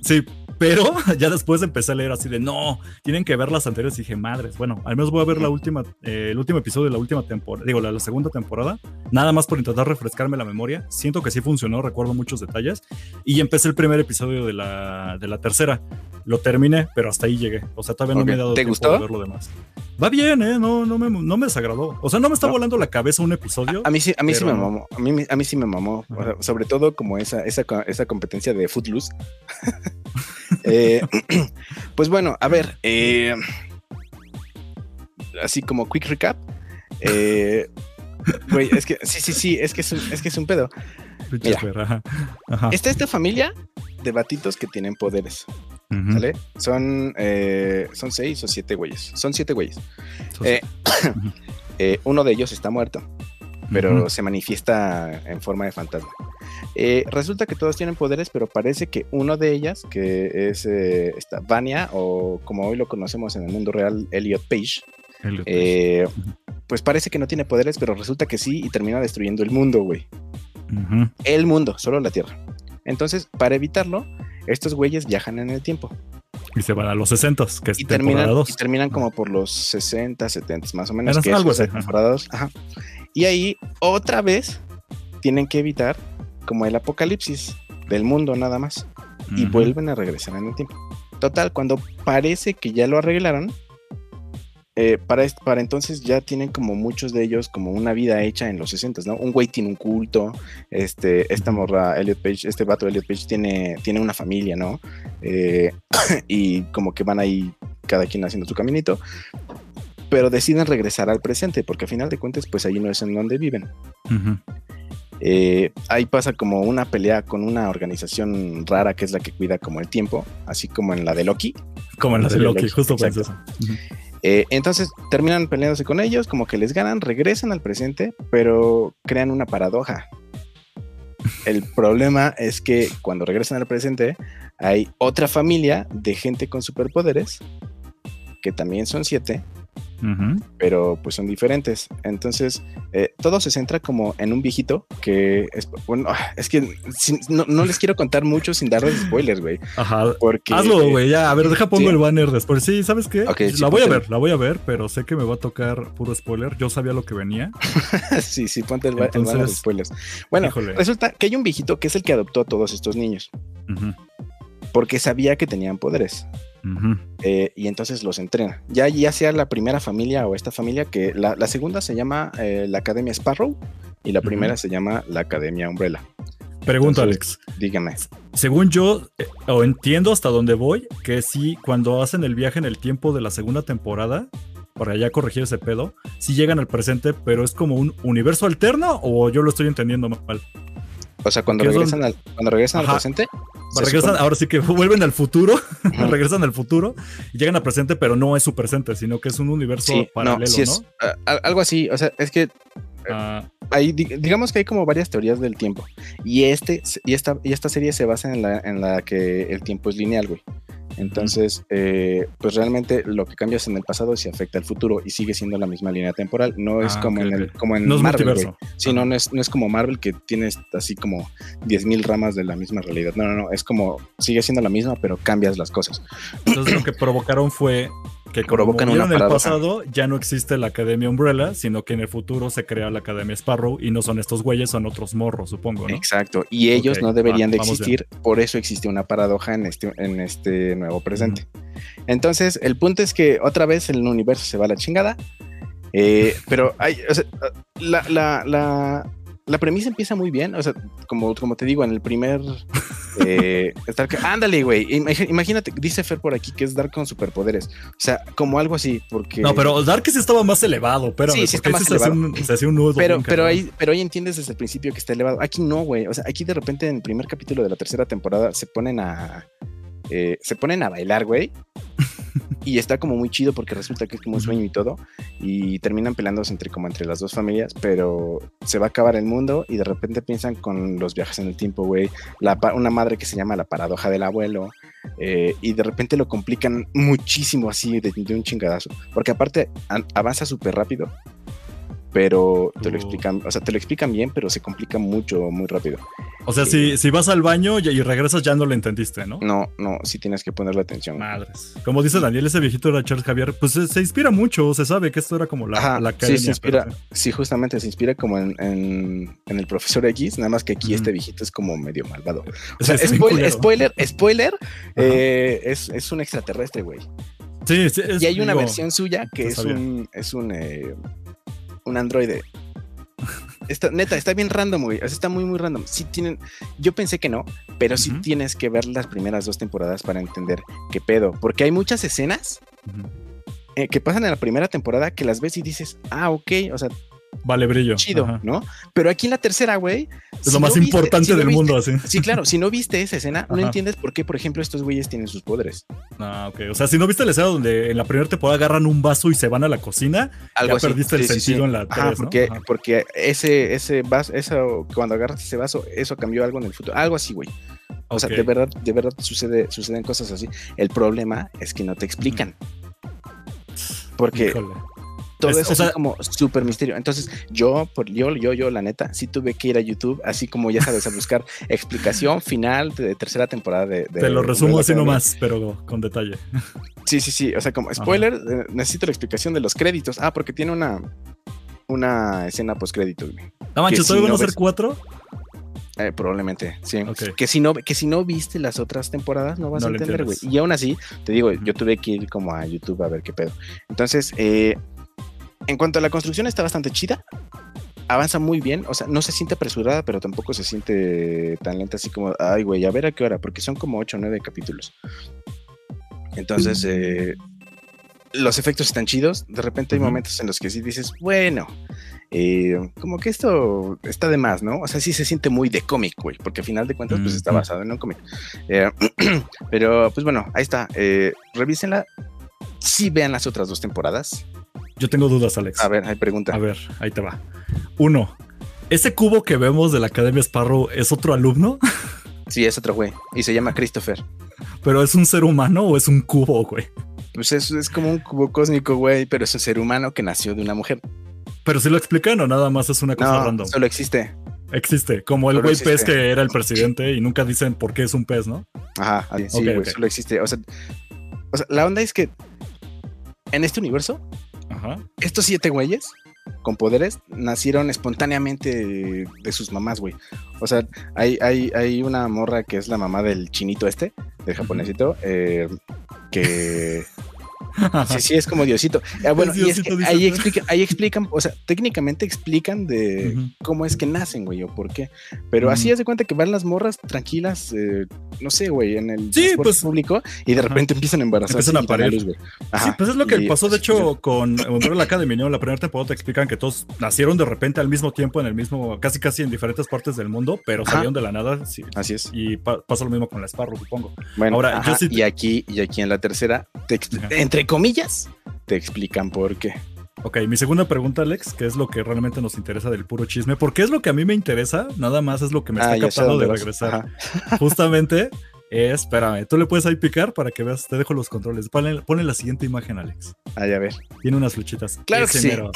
[SPEAKER 3] Sí, pero ya después empecé a leer así de no, tienen que ver las anteriores. Y dije, madres, bueno, al menos voy a ver la última, eh, el último episodio de la última temporada, digo, la, la segunda temporada, nada más por intentar refrescarme la memoria. Siento que sí funcionó, recuerdo muchos detalles. Y empecé el primer episodio de la, de la tercera. Lo terminé, pero hasta ahí llegué. O sea, todavía no me he dado
[SPEAKER 2] ¿Te
[SPEAKER 3] tiempo
[SPEAKER 2] gustó?
[SPEAKER 3] de ver lo demás. Va bien, ¿eh? No, no, me, no me desagradó. O sea, no me está
[SPEAKER 2] ¿No?
[SPEAKER 3] volando la cabeza un episodio.
[SPEAKER 2] A mí sí, a mí sí me mamó. A mí, a mí sí me mamó. O sea,
[SPEAKER 3] Ajá.
[SPEAKER 2] sobre todo como esa, esa, esa competencia de Footloose. Eh, pues bueno, a ver. eh, así como quick recap. eh, güey, es que sí, sí, sí, es que es un, es que es un pedo. Mira.
[SPEAKER 3] Fer, ajá. Ajá.
[SPEAKER 2] Está esta familia de batitos que tienen poderes,
[SPEAKER 3] Ujú.
[SPEAKER 2] ¿vale? Son, eh, son seis o siete güeyes. Son siete güeyes. Eh. Eh, uno de ellos está muerto. pero
[SPEAKER 3] Ujú.
[SPEAKER 2] se manifiesta en forma de fantasma. Eh, resulta que todos tienen poderes, pero parece que uno de ellas, que es eh, esta Vania, o como hoy lo conocemos en el mundo real, Elliot Page,
[SPEAKER 3] Elliot Page.
[SPEAKER 2] eh, pues parece que no tiene poderes, pero resulta que sí y termina destruyendo el mundo, güey. El mundo, solo la Tierra. Entonces, para evitarlo, estos güeyes viajan en el tiempo
[SPEAKER 3] Y se van a los 60 que es
[SPEAKER 2] y terminan,
[SPEAKER 3] 2.
[SPEAKER 2] y terminan como por los 60, 70 más o menos. Que
[SPEAKER 3] algo así,
[SPEAKER 2] temporada dos, ajá. Y ahí otra vez tienen que evitar como el apocalipsis del mundo nada más y vuelven a regresar en el tiempo. Total, cuando parece que ya lo arreglaron, eh, para, para entonces ya tienen como muchos de ellos como una vida hecha en los 60, ¿no? Un güey tiene un culto, este, esta morra, Elliot Page, este vato Elliot Page tiene, tiene una familia, ¿no? Eh, y como que van ahí cada quien haciendo su caminito, pero deciden regresar al presente, porque a final de cuentas, pues ahí no es en donde viven.
[SPEAKER 3] Ujú.
[SPEAKER 2] Eh, ahí pasa como una pelea con una organización rara que es la que cuida como el tiempo, así como en la de Loki.
[SPEAKER 3] Como en la de Loki,
[SPEAKER 2] Loki,
[SPEAKER 3] justo pensé eso. Ujú.
[SPEAKER 2] Eh, entonces terminan peleándose con ellos, como que les ganan, regresan al presente, pero crean una paradoja. El problema es que cuando regresan al presente hay otra familia de gente con superpoderes, que también son siete, pero pues son diferentes. Entonces, eh, todo se centra como en un viejito que es, bueno, es que sin- no, no les quiero contar mucho sin darles spoilers, güey,
[SPEAKER 3] Ajá.
[SPEAKER 2] porque...
[SPEAKER 3] Hazlo, güey, ya. A ver, deja pongo
[SPEAKER 2] sí.
[SPEAKER 3] el banner después. Sí, ¿sabes qué?
[SPEAKER 2] Ok, sí,
[SPEAKER 3] la voy a ver, la voy a ver, pero sé que me va a tocar puro spoiler. Yo sabía lo que venía.
[SPEAKER 2] sí, sí, ponte el, ba- el banner de spoilers. Bueno,
[SPEAKER 3] híjole.
[SPEAKER 2] resulta que hay un viejito que es el que adoptó a todos estos niños, porque sabía que tenían poderes. Eh, y entonces los entrena. Ya, ya sea la primera familia o esta familia, que la, la segunda se llama eh, la Academia Sparrow y la primera se llama la Academia Umbrella.
[SPEAKER 3] Pregunta, Alex.
[SPEAKER 2] Dígame.
[SPEAKER 3] Según yo, eh, o entiendo hasta dónde voy, que sí, cuando hacen el viaje en el tiempo de la segunda temporada, para ya corregir ese pedo, sí llegan al presente, pero es como un universo alterno o yo lo estoy entendiendo mal.
[SPEAKER 2] O sea, cuando regresan, al, cuando regresan al presente, se
[SPEAKER 3] regresan, ahora sí que vuelven al futuro, regresan al futuro y llegan al presente, pero no es su presente, sino que es un universo
[SPEAKER 2] sí,
[SPEAKER 3] paralelo,
[SPEAKER 2] no, sí es al- algo así. O sea, es que
[SPEAKER 3] Ah,
[SPEAKER 2] hay, di- digamos que hay como varias teorías del tiempo. Y este y esta, y esta serie se basa en la, en la que el tiempo es lineal, güey. Entonces, eh, pues realmente lo que cambias en el pasado se afecta al futuro y sigue siendo la misma línea temporal. No es
[SPEAKER 3] Ah,
[SPEAKER 2] como, en el, como en
[SPEAKER 3] no es
[SPEAKER 2] Marvel. Sí, no, no es, no es como Marvel que tienes así como 10.000 ramas de la misma realidad. No, no, no. Es como, sigue siendo la misma, pero cambias las cosas.
[SPEAKER 3] Entonces lo que provocaron fue que como
[SPEAKER 2] Provocan una
[SPEAKER 3] movieron el pasado, ya no existe la Academia Umbrella, sino que en el futuro se crea la Academia Sparrow y no son estos güeyes, son otros morros, supongo, ¿no?
[SPEAKER 2] Exacto. Y ellos no deberían
[SPEAKER 3] va,
[SPEAKER 2] de existir. Por eso existe una paradoja en este, en este nuevo presente. Entonces, el punto es que otra vez el universo se va a la chingada. eh, pero hay, o sea, la, la, la, la premisa empieza muy bien. O sea, como, como te digo, en el primer. eh, ándale, güey. imag- Imagínate, dice Fer por aquí que es Dark con superpoderes. O sea, como algo así, porque.
[SPEAKER 3] No, pero Dark sí estaba más elevado, pero
[SPEAKER 2] Sí, sí está más
[SPEAKER 3] se hacía un, se un nudo.
[SPEAKER 2] Pero, pero, ahí, pero ahí entiendes desde el principio que está elevado. Aquí no, güey. O sea, aquí de repente en el primer capítulo de la tercera temporada se ponen a. eh, se ponen a bailar, güey. Y está como muy chido porque resulta que es como un sueño y todo. Y terminan peleándose entre como entre las dos familias. Pero se va a acabar el mundo y de repente piensan con los viajes en el tiempo, güey. Una madre que se llama la paradoja del abuelo. eh, y de repente lo complican muchísimo así de, de un chingadazo. Porque aparte an- avanza súper rápido pero te lo explican, o sea, te lo explican bien, pero se complica mucho, muy rápido.
[SPEAKER 3] O sea, si, si vas al baño y, y regresas ya no lo entendiste, ¿no?
[SPEAKER 2] No, no, sí tienes que ponerle atención.
[SPEAKER 3] Madres. Como dice Daniel, ese viejito era Charles Javier, pues se, se inspira mucho, se sabe que esto era como la,
[SPEAKER 2] Ajá,
[SPEAKER 3] la
[SPEAKER 2] sí,
[SPEAKER 3] academia.
[SPEAKER 2] se inspira,
[SPEAKER 3] pero-
[SPEAKER 2] sí, justamente se inspira como en, en, en el profesor X, nada más que aquí este viejito es como medio malvado. O
[SPEAKER 3] Sí,
[SPEAKER 2] sea,
[SPEAKER 3] es bien
[SPEAKER 2] spoiler, spoiler, spoiler, eh, es, es un extraterrestre, güey.
[SPEAKER 3] Sí, sí, es-
[SPEAKER 2] Y hay una
[SPEAKER 3] digo,
[SPEAKER 2] versión suya que es
[SPEAKER 3] sabía.
[SPEAKER 2] un, es un, eh, un androide. Está, neta, está bien random, güey. Está muy, muy random. Sí tienen. Yo pensé que no, pero sí tienes que ver las primeras dos temporadas para entender qué pedo. Porque hay muchas escenas eh, que pasan en la primera temporada que las ves y dices, ah, ok, o sea,
[SPEAKER 3] Vale, brillo.
[SPEAKER 2] chido,
[SPEAKER 3] Ajá.
[SPEAKER 2] ¿no? Pero aquí en la tercera, güey.
[SPEAKER 3] Es
[SPEAKER 2] si
[SPEAKER 3] lo más
[SPEAKER 2] no viste-
[SPEAKER 3] importante
[SPEAKER 2] si no
[SPEAKER 3] del
[SPEAKER 2] viste-
[SPEAKER 3] mundo, así.
[SPEAKER 2] Sí, claro, si no viste esa escena, no entiendes por qué, por ejemplo, estos güeyes tienen sus poderes.
[SPEAKER 3] Ah, ok. O sea, si no viste la escena donde en la primera temporada agarran un vaso y se van a la cocina,
[SPEAKER 2] Algo
[SPEAKER 3] ya
[SPEAKER 2] así.
[SPEAKER 3] perdiste el
[SPEAKER 2] Sí,
[SPEAKER 3] sentido
[SPEAKER 2] sí.
[SPEAKER 3] en la
[SPEAKER 2] Ajá,
[SPEAKER 3] 3, ¿no?
[SPEAKER 2] porque, porque ese, ese vaso, eso, cuando agarras ese vaso, eso cambió algo en el futuro. Algo así, güey. O sea, de verdad, de verdad sucede, suceden cosas así. El problema es que no te explican. Porque
[SPEAKER 3] Híjole.
[SPEAKER 2] Todo
[SPEAKER 3] Es-
[SPEAKER 2] eso
[SPEAKER 3] o
[SPEAKER 2] es como súper misterio. Entonces, yo, por yo, yo, yo, la neta, sí tuve que ir a YouTube, así como ya sabes, a buscar explicación final de tercera temporada de. de-
[SPEAKER 3] Te lo resumo así nomás, pero con detalle.
[SPEAKER 2] Sí, sí, sí. O sea, como spoiler, eh, necesito la explicación de los créditos. Ah, porque tiene una. Una escena post créditos, güey.
[SPEAKER 3] No manches,
[SPEAKER 2] si
[SPEAKER 3] ¿todavía van a ser cuatro?
[SPEAKER 2] Eh, probablemente, sí. Que si no, que si no viste las otras temporadas, no vas
[SPEAKER 3] No
[SPEAKER 2] a entender, güey. Y aún así, te digo, yo tuve que ir como a YouTube a ver qué pedo. Entonces, eh, en cuanto a la construcción, está bastante chida. Avanza muy bien, o sea, no se siente apresurada, pero tampoco se siente tan lenta así como, ay, güey, a ver a qué hora, porque son como 8 o 9 capítulos. Entonces, eh, los efectos están chidos. De repente hay momentos en los que sí dices, bueno, eh, como que esto está de más, ¿no? O sea, sí se siente muy de cómic, güey, porque al final de cuentas, pues está basado en un cómic. Eh, pero, pues bueno, ahí está. Revísenla. sí vean las otras dos temporadas.
[SPEAKER 3] Yo tengo dudas, Alex.
[SPEAKER 2] A ver, hay pregunta.
[SPEAKER 3] A ver, ahí te va. Uno, ¿ese cubo que vemos de la Academia Sparrow es otro alumno?
[SPEAKER 2] Sí, es otro güey. Y se llama Christopher.
[SPEAKER 3] ¿Pero es un ser humano o es un cubo, güey?
[SPEAKER 2] Pues es, es como un cubo cósmico, güey, pero es un ser humano que nació de una mujer.
[SPEAKER 3] Pero si lo explican o nada más es una cosa
[SPEAKER 2] No,
[SPEAKER 3] random.
[SPEAKER 2] solo existe.
[SPEAKER 3] Existe, como el güey pez que era el presidente y nunca dicen por qué es un pez, ¿no?
[SPEAKER 2] Ajá, sí, güey, solo existe. O sea, o sea, la onda es que en este universo,
[SPEAKER 3] Ajá.
[SPEAKER 2] estos siete güeyes con poderes nacieron espontáneamente de, de sus mamás, güey. O sea, hay, hay, hay una morra que es la mamá del chinito este, del japonesito, eh, que sí, sí es como Diosito. Ah, bueno,
[SPEAKER 3] Es
[SPEAKER 2] y es que ahí
[SPEAKER 3] Fer.
[SPEAKER 2] explican, ahí explican, o sea, técnicamente explican de cómo es que nacen, güey, o por qué. Pero así
[SPEAKER 3] Ujú.
[SPEAKER 2] haz de cuenta que van las morras tranquilas, eh, no sé, güey, en el
[SPEAKER 3] Sí, pues,
[SPEAKER 2] público y de
[SPEAKER 3] ajá.
[SPEAKER 2] repente empiezan a embarazarse.
[SPEAKER 3] Empiezan a parir.
[SPEAKER 2] luz.
[SPEAKER 3] Sí, pues es lo que
[SPEAKER 2] y-
[SPEAKER 3] pasó de hecho con Umbrella Academy, ¿no? La primera temporada te explican que todos nacieron de repente al mismo tiempo en el mismo, casi casi en diferentes partes del mundo, pero
[SPEAKER 2] Ajá.
[SPEAKER 3] salieron de la nada sí,
[SPEAKER 2] Así es.
[SPEAKER 3] y pa- pasa lo mismo con la Sparrow, supongo.
[SPEAKER 2] Bueno,
[SPEAKER 3] Ahora, yo sí-
[SPEAKER 2] y aquí y aquí en la tercera, te entre comillas, te explican por qué.
[SPEAKER 3] Ok, mi segunda pregunta, Alex, que es lo que realmente nos interesa del puro chisme, porque es lo que a mí me interesa, nada más es lo que me está
[SPEAKER 2] Ah, ya sé
[SPEAKER 3] captando de regresar.
[SPEAKER 2] Ajá.
[SPEAKER 3] Justamente, eh, espérame, tú le puedes ahí picar para que veas, te dejo los controles. Ponle, ponle la siguiente imagen, Alex.
[SPEAKER 2] Ah, ya ver.
[SPEAKER 3] Tiene unas flechitas.
[SPEAKER 2] Claro
[SPEAKER 3] Ese
[SPEAKER 2] que sí.
[SPEAKER 3] mero.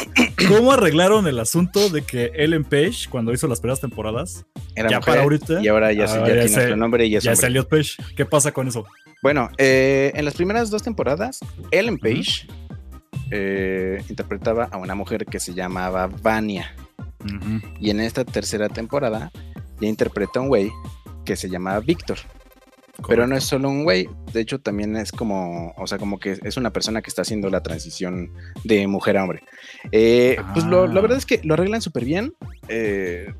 [SPEAKER 3] ¿Cómo arreglaron el asunto de que Ellen Page, cuando hizo las primeras temporadas,
[SPEAKER 2] Era
[SPEAKER 3] ya
[SPEAKER 2] mujer,
[SPEAKER 3] para ahorita,
[SPEAKER 2] y ahora ya, se-
[SPEAKER 3] ahora
[SPEAKER 2] ya
[SPEAKER 3] ya
[SPEAKER 2] tiene nombre y ya
[SPEAKER 3] ya es. Elliot Page? ¿Qué pasa con eso?
[SPEAKER 2] Bueno, eh, en las primeras dos temporadas, Ellen Page eh, interpretaba a una mujer que se llamaba Vania. Y en esta tercera temporada ya interpreta a un güey que se llama Víctor. Pero no es solo un güey, de hecho también es como, o sea, como que es una persona que está haciendo la transición de mujer a hombre. Eh, Pues lo, la
[SPEAKER 3] Ah.
[SPEAKER 2] verdad es que lo arreglan súper bien. eh,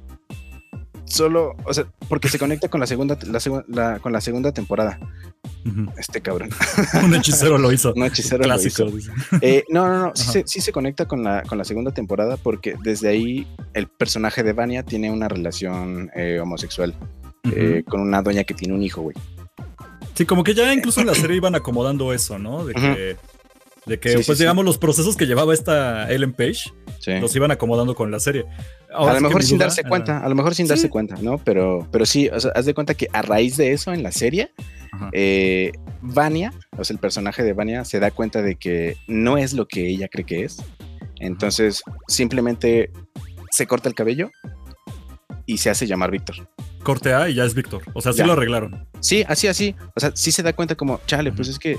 [SPEAKER 2] solo, o sea, porque se conecta con la segunda, la la- con la segunda temporada. Este cabrón.
[SPEAKER 3] Un hechicero lo hizo.
[SPEAKER 2] Un hechicero lo
[SPEAKER 3] Clásico.
[SPEAKER 2] hizo.
[SPEAKER 3] dice.
[SPEAKER 2] Eh, no, no, no, sí
[SPEAKER 3] Ajá.
[SPEAKER 2] se, sí se conecta con la, con la segunda temporada porque desde ahí el personaje de Vania tiene una relación eh, homosexual eh, con una doña que tiene un hijo, güey.
[SPEAKER 3] Sí, como que ya incluso en la serie iban acomodando eso, ¿no? De que, de que
[SPEAKER 2] Sí,
[SPEAKER 3] pues
[SPEAKER 2] sí.
[SPEAKER 3] digamos, los procesos que llevaba esta Ellen Page
[SPEAKER 2] Sí.
[SPEAKER 3] los iban acomodando con la serie.
[SPEAKER 2] A lo mejor sin darse
[SPEAKER 3] cuenta
[SPEAKER 2] cuenta, a lo mejor sin
[SPEAKER 3] sí.
[SPEAKER 2] darse cuenta, ¿no? Pero, pero sí, o sea, haz de cuenta que a raíz de eso en la serie, eh, Vania, o sea, el personaje de Vania se da cuenta de que no es lo que ella cree que es. Entonces, simplemente se corta el cabello y se hace llamar Víctor.
[SPEAKER 3] Corte A y ya es Víctor. O sea, sí
[SPEAKER 2] Ya.
[SPEAKER 3] lo arreglaron.
[SPEAKER 2] Sí, así, así. O sea, sí se da cuenta como, chale, pues es que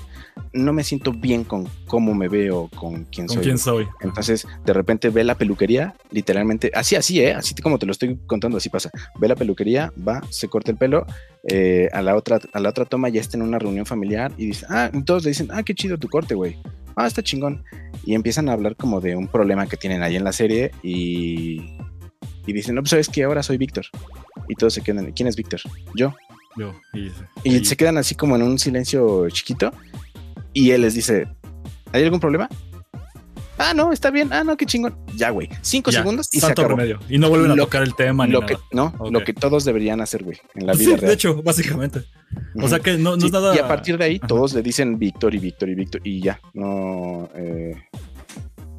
[SPEAKER 2] no me siento bien con cómo me veo, con quién
[SPEAKER 3] ¿Con
[SPEAKER 2] soy.
[SPEAKER 3] quién soy?
[SPEAKER 2] Entonces, de repente ve la peluquería, literalmente, así, así, ¿eh? Así como te lo estoy contando, así pasa. Ve la peluquería, va, se corta el pelo, eh, a, la otra, a la otra toma ya está en una reunión familiar y dice, ah, todos le dicen, ah, qué chido tu corte, güey. Ah, está chingón. Y empiezan a hablar como de un problema que tienen ahí en la serie y, y dicen, no, pues sabes que ahora soy Víctor. Y todos se quedan, ¿quién es Víctor? Yo.
[SPEAKER 3] Yo. Y,
[SPEAKER 2] Y
[SPEAKER 3] y-
[SPEAKER 2] se quedan así como en un silencio chiquito. Y él les dice: ¿Hay algún problema? Ah, no, está bien. Ah, no, qué chingón. Ya, güey. Cinco
[SPEAKER 3] ya,
[SPEAKER 2] segundos y se acabó.
[SPEAKER 3] remedio. Y no vuelven a tocar el tema ni
[SPEAKER 2] Lo
[SPEAKER 3] nada.
[SPEAKER 2] que, no, lo que todos deberían hacer, güey, en la vida
[SPEAKER 3] sí,
[SPEAKER 2] real.
[SPEAKER 3] de hecho, básicamente. O sea que no, no
[SPEAKER 2] Sí,
[SPEAKER 3] es nada.
[SPEAKER 2] Y a partir de ahí,
[SPEAKER 3] Ajá.
[SPEAKER 2] todos le dicen Víctor y Víctor y Víctor y ya. No, eh,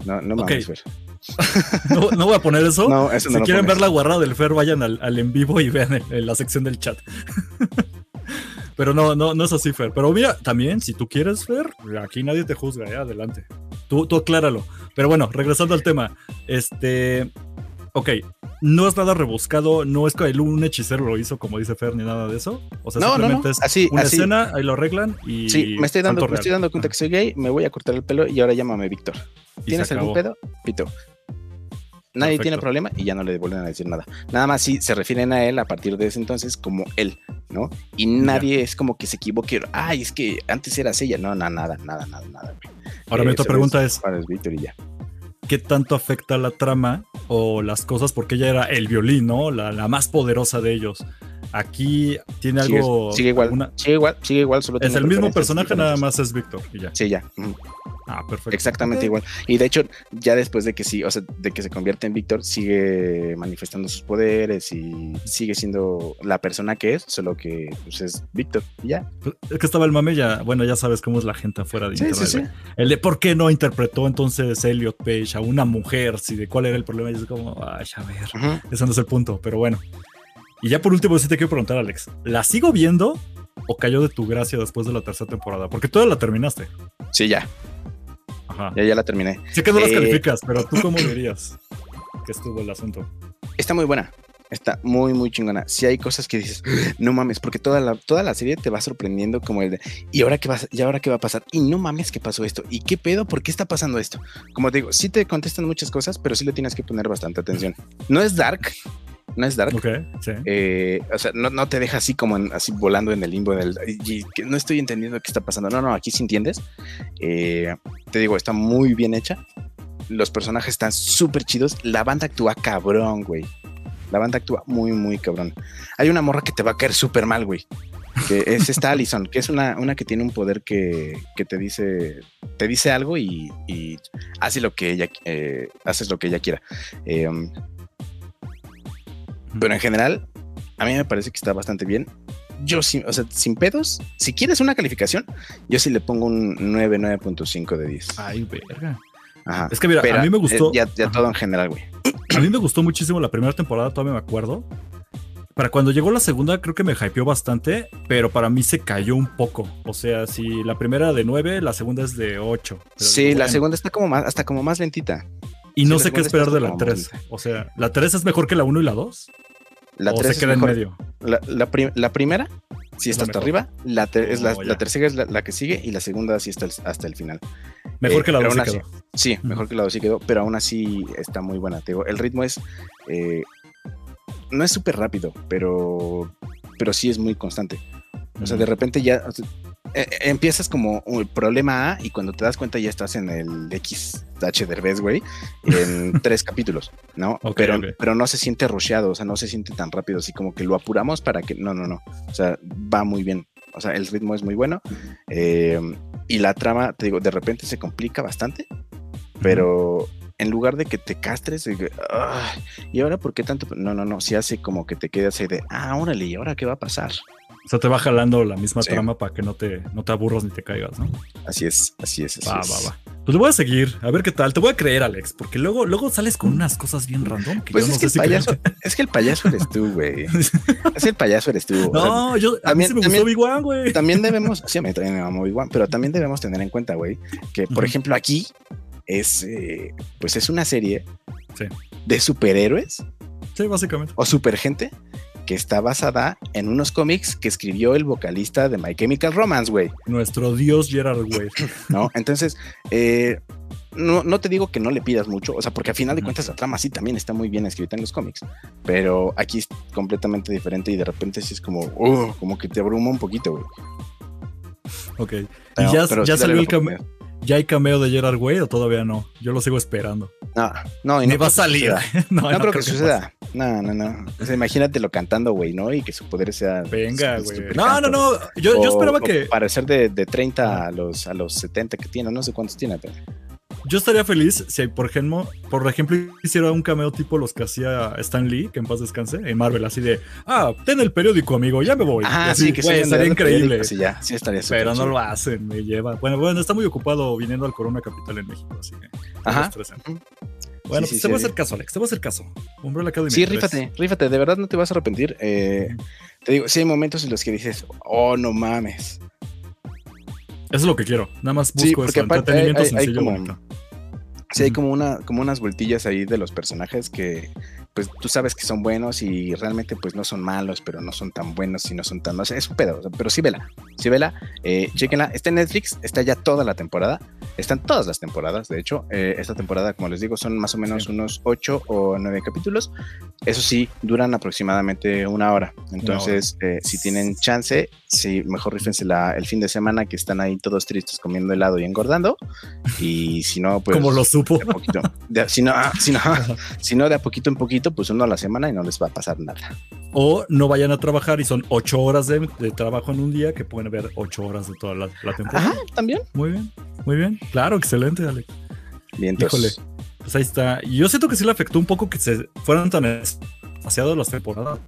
[SPEAKER 2] no, no
[SPEAKER 3] Ok.
[SPEAKER 2] mames, Fer.
[SPEAKER 3] No, no voy a poner eso.
[SPEAKER 2] No, eso no
[SPEAKER 3] si quieren
[SPEAKER 2] pones.
[SPEAKER 3] ver la guarrada del Fer, vayan al, al en vivo y vean la sección del chat. Pero no, no, no es así, Fer. Pero mira, también, si tú quieres, Fer, aquí nadie te juzga, ¿eh? adelante. Tú, tú acláralo. Pero bueno, regresando al tema. Este. Ok, no es nada rebuscado, no es que un hechicero lo hizo, como dice Fer, ni nada de eso. O sea,
[SPEAKER 2] No, no, no.
[SPEAKER 3] simplemente es
[SPEAKER 2] Así,
[SPEAKER 3] una
[SPEAKER 2] así.
[SPEAKER 3] escena, ahí lo arreglan y.
[SPEAKER 2] Sí, me estoy, dando, me estoy dando cuenta que soy gay, me voy a cortar el pelo y ahora llámame Víctor. ¿Tienes algún pedo? Pito. Nadie tiene problema y ya no le vuelven a decir nada. Nada más si se refieren a él a partir de ese entonces como él, ¿no? Y nadie es como que se equivoque. Ay, es que antes eras ella. No, no, nada, nada, nada, nada.
[SPEAKER 3] Ahora mi
[SPEAKER 2] Eh,
[SPEAKER 3] otra pregunta es:
[SPEAKER 2] y ya.
[SPEAKER 3] qué tanto afecta la trama o las cosas, porque ella era el violín, ¿no? La, la más poderosa de ellos. Aquí tiene algo.
[SPEAKER 2] sigue igual,
[SPEAKER 3] alguna-
[SPEAKER 2] sigue igual, sigue igual, solo
[SPEAKER 3] es el mismo personaje, nada más es Víctor. Y ya.
[SPEAKER 2] Sí, ya. ujú.
[SPEAKER 3] Ah, perfecto.
[SPEAKER 2] Exactamente igual. Y de hecho, ya después de que sí, o sea, de que se convierte en Víctor, sigue manifestando sus poderes y sigue siendo la persona que es, solo que pues, es Víctor. y Ya.
[SPEAKER 3] Es que estaba el mame, ya, bueno, ya sabes cómo es la gente afuera de
[SPEAKER 2] Sí,
[SPEAKER 3] internet.
[SPEAKER 2] sí, sí.
[SPEAKER 3] El de por qué no interpretó entonces Elliot Page a una mujer, si de cuál era el problema, y es como, ay, a ver,
[SPEAKER 2] Ujú.
[SPEAKER 3] ese no es el punto, pero bueno. Y ya por último, sí te quiero preguntar, Alex, ¿la sigo viendo o cayó de tu gracia después de la tercera temporada? Porque tú ya la terminaste.
[SPEAKER 2] Sí, ya.
[SPEAKER 3] Ajá.
[SPEAKER 2] Ya, ya la terminé.
[SPEAKER 3] Sé que no las
[SPEAKER 2] Eh,
[SPEAKER 3] calificas, pero tú cómo dirías que estuvo el asunto.
[SPEAKER 2] Está muy buena. Está muy, muy chingona. Si hay cosas que dices, no mames, porque toda la, toda la serie te va sorprendiendo como el de, ¿y ahora qué va, a- y ahora qué va a pasar? Y no mames, ¿qué pasó esto? ¿Y qué pedo? ¿Por qué está pasando esto? Como te digo, sí te contestan muchas cosas, pero sí le tienes que poner bastante atención. No es dark, no es dark.
[SPEAKER 3] Ok, sí.
[SPEAKER 2] eh, o sea, no, no te deja así como en- así volando en el limbo, en el, y, y que no estoy entendiendo qué está pasando. No, no, aquí sí entiendes. Eh, te digo, está muy bien hecha. Los personajes están súper chidos. La banda actúa cabrón, güey. La banda actúa muy, muy cabrón. Hay una morra que te va a caer súper mal, güey. Que es esta Allison, que es una, una que tiene un poder que, que te dice te dice algo y, y hace lo que ella eh, haces lo que ella quiera. Pero en general, a mí me parece que está bastante bien. Yo sí, o sea, sin pedos, si quieres una calificación, yo sí le pongo un 9, 9.5 de 10.
[SPEAKER 3] Ay, verga.
[SPEAKER 2] Ajá.
[SPEAKER 3] Es que mira,
[SPEAKER 2] Pero,
[SPEAKER 3] a mí me gustó.
[SPEAKER 2] eh, ya ya todo en general, güey.
[SPEAKER 3] A mí me gustó muchísimo la primera temporada, todavía me acuerdo. Para cuando llegó la segunda, creo que me hypeó bastante, pero para mí se cayó un poco. O sea, si la primera de 9, la segunda es de 8.
[SPEAKER 2] Sí, la segunda está como más, hasta como más lentita.
[SPEAKER 3] Y no
[SPEAKER 2] sí,
[SPEAKER 3] sé qué esperar de la
[SPEAKER 2] como
[SPEAKER 3] 3.
[SPEAKER 2] más
[SPEAKER 3] O sea, ¿la 3 es mejor que la 1 y la 2?
[SPEAKER 2] La
[SPEAKER 3] ¿O
[SPEAKER 2] 3
[SPEAKER 3] se queda en
[SPEAKER 2] mejor.
[SPEAKER 3] medio?
[SPEAKER 2] La, la prim- la primera sí
[SPEAKER 3] Es
[SPEAKER 2] está hasta
[SPEAKER 3] mejor.
[SPEAKER 2] arriba, la, ter- es la, la tercera es la, que sigue y la segunda sí está el- hasta el final.
[SPEAKER 3] Mejor
[SPEAKER 2] Eh,
[SPEAKER 3] que la
[SPEAKER 2] pero
[SPEAKER 3] 2
[SPEAKER 2] aún
[SPEAKER 3] se
[SPEAKER 2] así-
[SPEAKER 3] quedó.
[SPEAKER 2] Sí, mejor que la 2 sí quedó, pero aún así está muy buena. Te digo, el ritmo es. eh, no es súper rápido, pero, pero sí es muy constante. O sea, de repente ya eh, empiezas como un problema A y cuando te das cuenta ya estás en el XH Derbez, güey, en tres capítulos, ¿no?
[SPEAKER 3] Ok,
[SPEAKER 2] pero, pero no se siente rusheado, o sea, no se siente tan rápido, así como que lo apuramos para que. No, no, no. O sea, va muy bien. O sea, el ritmo es muy bueno. eh, y la trama, te digo, de repente se complica bastante, pero en lugar de que te castres, de que, "Ay, ¿y ahora por qué tanto? No, no, no, si hace como que te quedas ahí de, ah, órale, ¿y ahora qué va a pasar?
[SPEAKER 3] O sea, te va jalando la misma
[SPEAKER 2] Sí.
[SPEAKER 3] trama para que no te, no te aburras ni te caigas, ¿no?
[SPEAKER 2] Así es, así es, así
[SPEAKER 3] Va,
[SPEAKER 2] es.
[SPEAKER 3] va, va. Pues le voy a seguir, a ver qué tal. Te voy a creer, Alex, porque luego, luego sales con unas cosas bien random que
[SPEAKER 2] Pues
[SPEAKER 3] yo no
[SPEAKER 2] es que,
[SPEAKER 3] sé
[SPEAKER 2] el
[SPEAKER 3] si
[SPEAKER 2] payaso, es que el payaso eres tú, güey. Es el payaso eres tú. o sea,
[SPEAKER 3] No, yo, a mí
[SPEAKER 2] también-
[SPEAKER 3] sí me
[SPEAKER 2] también-
[SPEAKER 3] gustó Big One, güey.
[SPEAKER 2] también debemos, sí, a mí también me va muy igual, pero también debemos tener en cuenta, güey, que por ejemplo aquí es, eh, pues es una serie
[SPEAKER 3] Sí.
[SPEAKER 2] de superhéroes
[SPEAKER 3] Sí, básicamente.
[SPEAKER 2] o supergente que está basada en unos cómics que escribió el vocalista de My Chemical Romance, güey,
[SPEAKER 3] Nuestro dios Gerard Way.
[SPEAKER 2] ¿no? Entonces, eh, no, no te digo que no le pidas mucho, o sea, porque al final de cuentas la trama sí también está muy bien escrita en los cómics, pero aquí es completamente diferente y de repente sí es como, uh, como que te abruma un poquito, güey.
[SPEAKER 3] Ok. ¿Y ya, ya salió el
[SPEAKER 2] oportunidad.
[SPEAKER 3] ¿Ya hay cameo de Gerard Way o todavía no? Yo lo sigo esperando.
[SPEAKER 2] No, no, y
[SPEAKER 3] Ni
[SPEAKER 2] no
[SPEAKER 3] va a salir. no,
[SPEAKER 2] No, creo que suceda. No, no, no. O sea, imagínatelo cantando, güey, ¿no? Y que su poder sea.
[SPEAKER 3] Venga,
[SPEAKER 2] su-
[SPEAKER 3] güey. No, no,
[SPEAKER 2] canto.
[SPEAKER 3] no. Yo, yo
[SPEAKER 2] O-
[SPEAKER 3] esperaba que.
[SPEAKER 2] Parecer de, de 30 a los, a los 70 que tiene, no sé cuántos tiene, pero.
[SPEAKER 3] Yo estaría feliz si, por ejemplo, por ejemplo, hiciera un cameo tipo los que hacía Stan Lee, que en paz descanse, en Marvel, así de, ah, ten el periódico, amigo, ya me voy.
[SPEAKER 2] Ah,
[SPEAKER 3] Así,
[SPEAKER 2] sí, que
[SPEAKER 3] güey,
[SPEAKER 2] sí,
[SPEAKER 3] estaría increíble.
[SPEAKER 2] Sí, ya, sí estaría
[SPEAKER 3] Pero no lo hacen, me lleva. Bueno, bueno, está muy ocupado viniendo al Corona Capital en México, así que.
[SPEAKER 2] Ajá.
[SPEAKER 3] Bueno,
[SPEAKER 2] Sí,
[SPEAKER 3] pues
[SPEAKER 2] sí,
[SPEAKER 3] te voy a
[SPEAKER 2] sí.
[SPEAKER 3] hacer caso, Alex, te voy a hacer caso. Umbrella Academy.
[SPEAKER 2] Sí,
[SPEAKER 3] 3.
[SPEAKER 2] rífate, rífate, de verdad no te vas a arrepentir. Eh, te digo, sí hay momentos en los que dices, oh, no mames.
[SPEAKER 3] Eso es lo que quiero. Nada más
[SPEAKER 2] Sí,
[SPEAKER 3] busco
[SPEAKER 2] porque
[SPEAKER 3] eso,
[SPEAKER 2] aparte
[SPEAKER 3] entretenimiento
[SPEAKER 2] hay- hay- hay
[SPEAKER 3] sencillo
[SPEAKER 2] como-. Sí, hay como, una, como unas vueltillas ahí de los personajes que, pues tú sabes que son buenos y realmente, pues no son malos, pero no son tan buenos y no son tan. O sea, es un pedo, pero sí vela, sí vela, eh, chéquenla. Está en Netflix, está ya toda la temporada, están todas las temporadas, de hecho. eh, esta temporada, como les digo, son más o menos
[SPEAKER 3] Sí.
[SPEAKER 2] unos ocho o nueve capítulos. Eso sí, duran aproximadamente una hora. Entonces, eh, si tienen chance, sí, mejor rífense la, el fin de semana que están ahí todos tristes comiendo helado y engordando. Y si no, pues
[SPEAKER 3] Como lo supo.
[SPEAKER 2] de a poquito. De- si, no, ah, si, no, si no, de a poquito en poquito, pues uno a la semana y no les va a pasar nada.
[SPEAKER 3] O no vayan a trabajar y son ocho horas de, de trabajo en un día que pueden ver ocho horas de toda la, la temporada.
[SPEAKER 2] Ajá, también.
[SPEAKER 3] Muy bien. muy bien. Claro, excelente, Alex.
[SPEAKER 2] Bien,
[SPEAKER 3] Híjole. Pues ahí está. Yo siento que sí le afectó un poco que se fueran tan espaciadas las temporadas,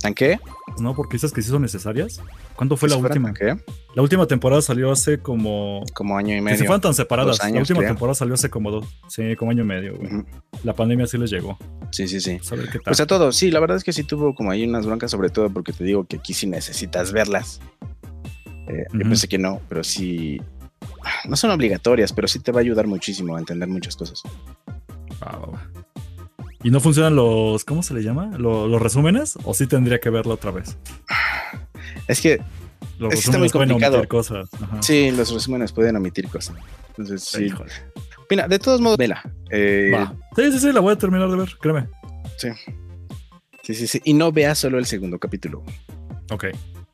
[SPEAKER 2] ¿Tan qué?
[SPEAKER 3] ¿no? Porque dices que sí son necesarias. ¿Cuándo fue la
[SPEAKER 2] ¿Si fueran
[SPEAKER 3] última?
[SPEAKER 2] qué?
[SPEAKER 3] La última temporada salió hace como.
[SPEAKER 2] Como año y
[SPEAKER 3] Que
[SPEAKER 2] medio.
[SPEAKER 3] se fueran tan separadas.
[SPEAKER 2] años,
[SPEAKER 3] la última
[SPEAKER 2] creo.
[SPEAKER 3] temporada salió hace como dos. Sí, como año y medio, güey. La pandemia sí les llegó.
[SPEAKER 2] Sí, sí, sí.
[SPEAKER 3] A ver qué tal.
[SPEAKER 2] Pues a todo, sí, la verdad es que sí tuvo como ahí unas broncas, sobre todo porque te digo que aquí sí necesitas verlas. Eh, Yo pensé que no, pero sí. No son obligatorias, pero sí te va a ayudar muchísimo a entender muchas cosas.
[SPEAKER 3] Va, va, va. ¿Y no funcionan los. ¿Cómo se le llama? ¿Lo- ¿Los resúmenes? ¿O sí tendría que verlo otra vez?
[SPEAKER 2] Es que
[SPEAKER 3] Los
[SPEAKER 2] Es que está muy
[SPEAKER 3] resúmenes pueden
[SPEAKER 2] complicado.
[SPEAKER 3] omitir cosas. Ajá.
[SPEAKER 2] sí, los resúmenes pueden omitir cosas. Entonces, sí.
[SPEAKER 3] Híjole.
[SPEAKER 2] Mira, de todos modos, vela. Eh,
[SPEAKER 3] Va. Sí, sí, sí, la voy a terminar de ver, créeme.
[SPEAKER 2] sí, sí, sí. Y no veas solo el segundo capítulo.
[SPEAKER 3] Ok,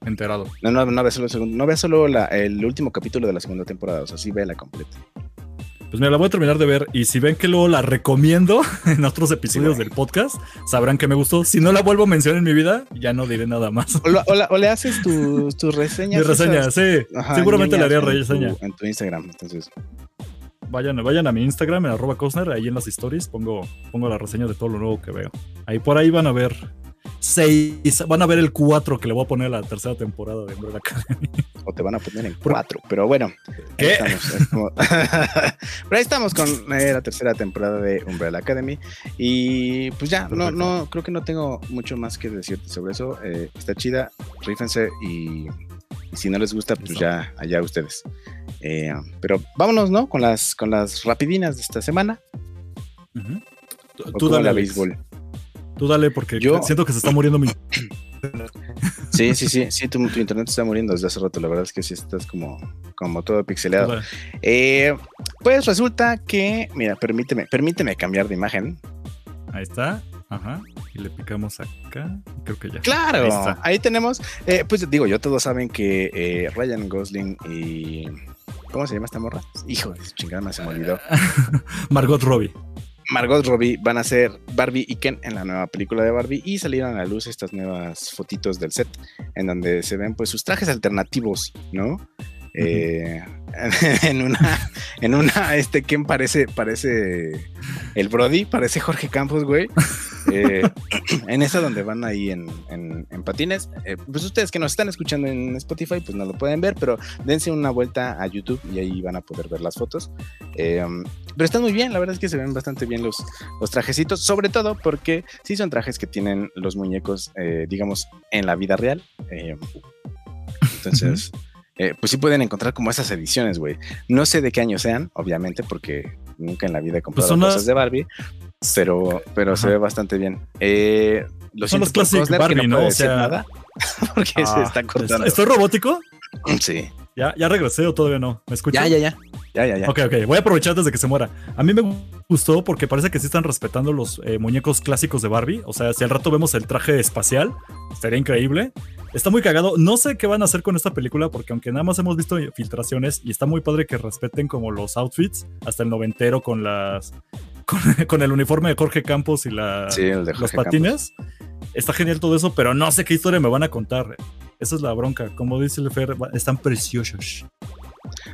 [SPEAKER 3] enterado.
[SPEAKER 2] No, no, no veas solo el segundo. No veas solo la- el último capítulo de la segunda temporada. O sea, sí vela completa.
[SPEAKER 3] Pues mira, la voy a terminar de ver y si ven que luego la recomiendo en otros episodios del podcast, sabrán que me gustó. Si no la vuelvo a mencionar en mi vida, ya no diré nada más.
[SPEAKER 2] O, la- o la- o le haces tus, tus reseñas.
[SPEAKER 3] Mi reseña,
[SPEAKER 2] esas-
[SPEAKER 3] sí.
[SPEAKER 2] Ajá,
[SPEAKER 3] Seguramente le
[SPEAKER 2] en tu-
[SPEAKER 3] reseña.
[SPEAKER 2] En tu Instagram. Entonces,
[SPEAKER 3] Vayan, vayan a mi Instagram, en arroba Cosner, ahí en las stories pongo, pongo la reseña de todo lo nuevo que veo. Ahí por ahí van a ver seis, van a ver el 4 que le voy a poner a la tercera temporada de Umbrella Academy.
[SPEAKER 2] o te van a poner en
[SPEAKER 3] Por-
[SPEAKER 2] cuatro. Pero bueno, ahí
[SPEAKER 3] ¿Qué?
[SPEAKER 2] estamos, ahí estamos. pero ahí estamos con eh, la tercera temporada de Umbrella Academy. Y pues ya, no, no, creo que no tengo mucho más que decirte sobre eso. Eh, está chida, rífense y, y si no les gusta, pues ya allá ustedes. Eh, pero vámonos, ¿no? Con las, con las rapidinas de esta semana.
[SPEAKER 3] Tú-
[SPEAKER 2] ¿O
[SPEAKER 3] Tú dale,
[SPEAKER 2] la
[SPEAKER 3] Alex. Tú dale, porque
[SPEAKER 2] Yo-
[SPEAKER 3] siento que se está muriendo mi.
[SPEAKER 2] Sí, sí, sí, sí, tu, tu internet está muriendo desde hace rato. La verdad es que sí estás como, como todo pixeleado.
[SPEAKER 3] Tú dale.
[SPEAKER 2] Eh, pues resulta que, mira, permíteme, permíteme cambiar de imagen.
[SPEAKER 3] Ahí está. Ajá. Y le picamos acá. Creo que ya.
[SPEAKER 2] Claro,
[SPEAKER 3] Ahí
[SPEAKER 2] tenemos, eh, pues digo, yo todos saben que eh, Ryan Gosling y... ¿Cómo se llama esta morra? Hijo de chingada, se me olvidó.
[SPEAKER 3] Margot Robbie.
[SPEAKER 2] Margot Robbie van a ser Barbie y Ken en la nueva película de Barbie y salieron a la luz estas nuevas fotitos del set en donde se ven pues sus trajes alternativos, ¿no? Eh, en una, en una, este Ken parece, parece el Brody, parece Jorge Campos, güey. Eh, en esa donde van ahí en, en- en patines. Eh, pues ustedes que nos están escuchando en Spotify, pues no lo pueden ver, pero dense una vuelta a YouTube y ahí van a poder ver las fotos. Eh, pero están muy bien, la verdad es que se ven bastante bien los, los trajecitos, sobre todo porque sí son trajes que tienen los muñecos, eh, digamos, en la vida real. Eh, entonces, eh, pues sí pueden encontrar como esas ediciones, güey. No sé de qué año sean, obviamente, porque nunca en la vida he comprado
[SPEAKER 3] son
[SPEAKER 2] cosas de Barbie, pero, pero se ve bastante bien. Eh, lo
[SPEAKER 3] Son los
[SPEAKER 2] Cosner, que
[SPEAKER 3] Barbie, ¿no?
[SPEAKER 2] puede
[SPEAKER 3] O sea-
[SPEAKER 2] nada, porque se
[SPEAKER 3] Ah,
[SPEAKER 2] está cortando.
[SPEAKER 3] ¿Estoy robótico?
[SPEAKER 2] Sí.
[SPEAKER 3] ¿Ya, ¿Ya regresé o todavía no? ¿Me escuchas?
[SPEAKER 2] Ya, ya, ya. Ya, ya, ya.
[SPEAKER 3] Ok, ok, voy a aprovechar desde que se muera. A mí me gustó porque parece que sí están respetando los eh, muñecos clásicos de Barbie. O sea, si al rato vemos el traje espacial, estaría increíble. Está muy cagado. No sé qué van a hacer con esta película porque aunque nada más hemos visto filtraciones y está muy padre que respeten como los outfits, hasta el noventero con las... Con, con el uniforme de Jorge Campos y la,
[SPEAKER 2] Sí,
[SPEAKER 3] los patines. Está genial todo eso, pero no sé qué historia me van a contar. Esa es la bronca. Como dice el Fer, están preciosos.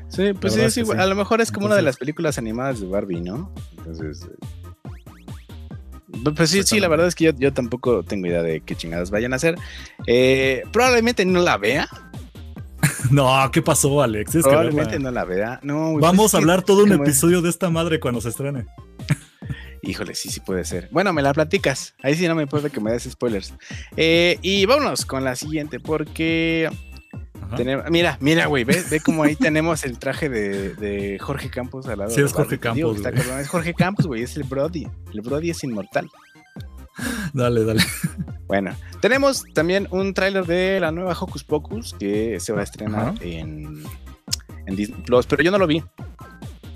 [SPEAKER 2] Sí, pues sí,
[SPEAKER 3] es
[SPEAKER 2] sí, a lo mejor es como una de las películas animadas de Barbie, ¿no? Entonces. Pues sí, sí, la verdad es que yo, yo tampoco tengo idea de qué chingadas vayan a hacer. Eh, probablemente no la vea.
[SPEAKER 3] No, ¿qué pasó, Alex?
[SPEAKER 2] Probablemente no la vea. No, güey,
[SPEAKER 3] Vamos
[SPEAKER 2] pues
[SPEAKER 3] a hablar todo un
[SPEAKER 2] es-
[SPEAKER 3] episodio de esta madre cuando se estrene.
[SPEAKER 2] Híjole, sí, sí puede ser. Bueno, me la platicas. Ahí sí no me importa que me des spoilers. Eh, y vámonos con la siguiente, porque. Tenemos. Mira, mira, güey, ve, ve cómo ahí tenemos el traje de, de Jorge Campos al lado.
[SPEAKER 3] Sí, es Jorge
[SPEAKER 2] digo
[SPEAKER 3] Campos,
[SPEAKER 2] está cabrón. Es Jorge Campos, güey, es el Brody. El Brody es inmortal.
[SPEAKER 3] Dale, dale.
[SPEAKER 2] Bueno, tenemos también un tráiler de la nueva Hocus Pocus que se va a estrenar en, en Disney Plus, pero yo no lo vi.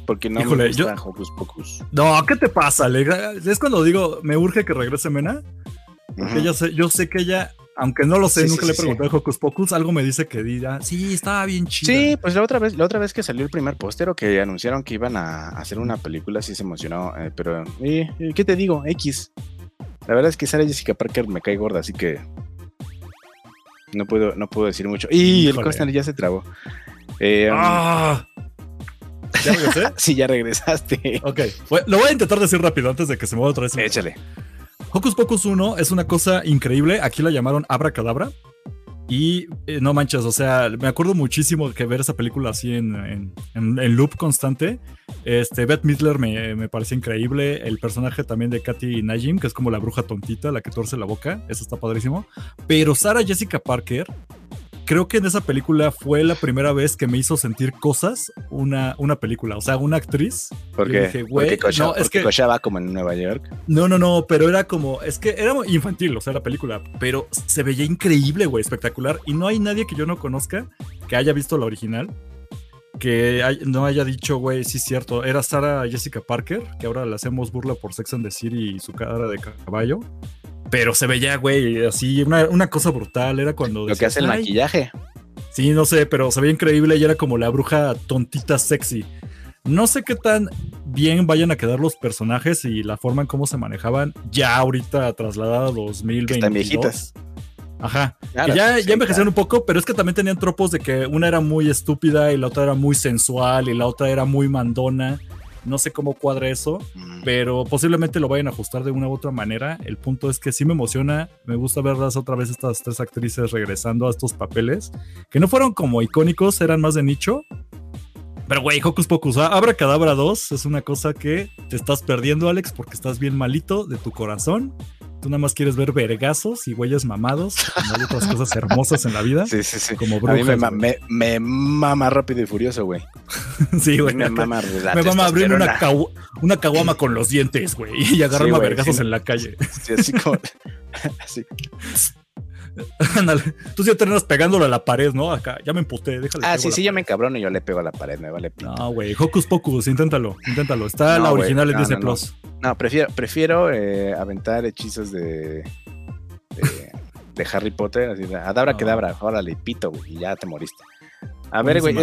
[SPEAKER 2] Porque no
[SPEAKER 3] Híjole,
[SPEAKER 2] me gusta
[SPEAKER 3] yo-
[SPEAKER 2] Hocus Pocus.
[SPEAKER 3] No, ¿qué te pasa, Alex? Es cuando digo, me urge que regrese Mena. Porque
[SPEAKER 2] Ujú.
[SPEAKER 3] ella sé- yo sé que ella, aunque no lo sé,
[SPEAKER 2] Sí,
[SPEAKER 3] nunca
[SPEAKER 2] sí,
[SPEAKER 3] le he
[SPEAKER 2] sí,
[SPEAKER 3] preguntado a Hocus Pocus, algo me dice que diga, sí, estaba bien chido.
[SPEAKER 2] Sí, pues la otra vez, la otra vez que salió el primer póster o que anunciaron que iban a hacer una película, sí se emocionó, eh, pero eh, ¿qué te digo? X. La verdad es que Sarah Jessica Parker me cae gorda, así que no puedo, no puedo decir mucho. Y el. Costner ya se trabó. Eh,
[SPEAKER 3] Ah, ¿Ya regresé?
[SPEAKER 2] sí, ya regresaste.
[SPEAKER 3] Ok, lo voy a intentar decir rápido antes de que se me vaya otra vez.
[SPEAKER 2] Échale.
[SPEAKER 3] Hocus Pocus 1 es una cosa increíble. Aquí la llamaron Abracadabra. Y eh, no manches, o sea, me acuerdo muchísimo que ver esa película así en, en, loop constante. Este, Beth Midler me, me parecía increíble. El personaje también de Katy Najim, que es como la bruja tontita, la que torce la boca. Eso está padrísimo. Pero Sarah Jessica Parker creo que en esa película fue la primera vez que me hizo sentir cosas una, una película, o sea, una actriz.
[SPEAKER 2] Porque, dije, güey, no, es que como en Nueva York.
[SPEAKER 3] No, no, no, pero era como, es que era infantil, o sea, la película, pero se veía increíble, güey, espectacular. Y no hay nadie que yo no conozca que haya visto la original que no haya dicho, güey, sí es cierto, era Sarah Jessica Parker, que ahora le hacemos burla por Sex and the City y su cara de caballo. Pero se veía, güey, así, una, cosa brutal. Era cuando.
[SPEAKER 2] Lo que hace el maquillaje.
[SPEAKER 3] Sí, no sé, pero se veía increíble y era como la bruja tontita sexy. No sé qué tan bien vayan a quedar los personajes y la forma en cómo se manejaban ya ahorita trasladada a 2022. Están viejitas. Ajá. ya, ya envejecieron un poco, pero es que también tenían tropos de que una era muy estúpida y la otra era muy sensual y la otra era muy mandona. No sé cómo cuadra eso, mm. pero posiblemente lo vayan a ajustar de una u otra manera. El punto es que sí me emociona, me gusta verlas otra vez estas tres actrices regresando a estos papeles, que no fueron como icónicos, eran más de nicho. Pero güey, Hocus Pocus, Abra Cadabra 2 es una cosa que te estás perdiendo, Alex, porque estás bien malito de tu corazón Tú nada más quieres ver vergazos y güeyes mamados. No hay otras cosas hermosas en la vida.
[SPEAKER 2] Sí, sí, sí. Como brujas, a mí me, mama rápido y furioso, güey.
[SPEAKER 3] sí, güey. Me mama, me mama abrir una, una caguama con los dientes, güey. Y agarrarme a vergazos en la calle.
[SPEAKER 2] Sí, así como. así.
[SPEAKER 3] Ándale. Tú sí terminas pegándolo a la pared, ¿no? Acá, ya me emputé, déjale.
[SPEAKER 2] Ah, sí, sí, ya me encabrono y yo le pego a la pared, me vale
[SPEAKER 3] pito. No, güey, Hocus Pocus, inténtalo, inténtalo. Está la original en Disney Plus.
[SPEAKER 2] No, prefiero, prefiero eh, aventar hechizos de, de, Harry Potter, así de Adabra que dabra, órale, pito, güey, y ya te moriste. A ver, güey,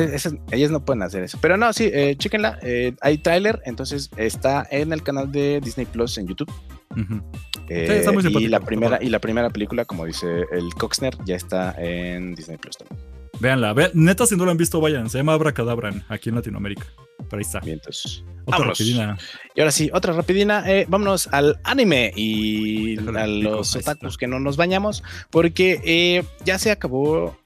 [SPEAKER 2] ellas no pueden hacer eso. Pero no, sí, eh, chéquenla. Eh, hay trailer, entonces está en el canal de Disney Plus en YouTube. Eh, y la primera y la primera película, como dice el Coxner, ya está en Disney Plus también.
[SPEAKER 3] Véanla, neta, si no lo han visto, vayan. Se llama Abracadabran aquí en Latinoamérica. Pero ahí está.
[SPEAKER 2] Otra rapidina. Y ahora sí, otra rapidina. Eh, vámonos al anime y a los otakus que no nos bañamos, porque eh, ya se acabó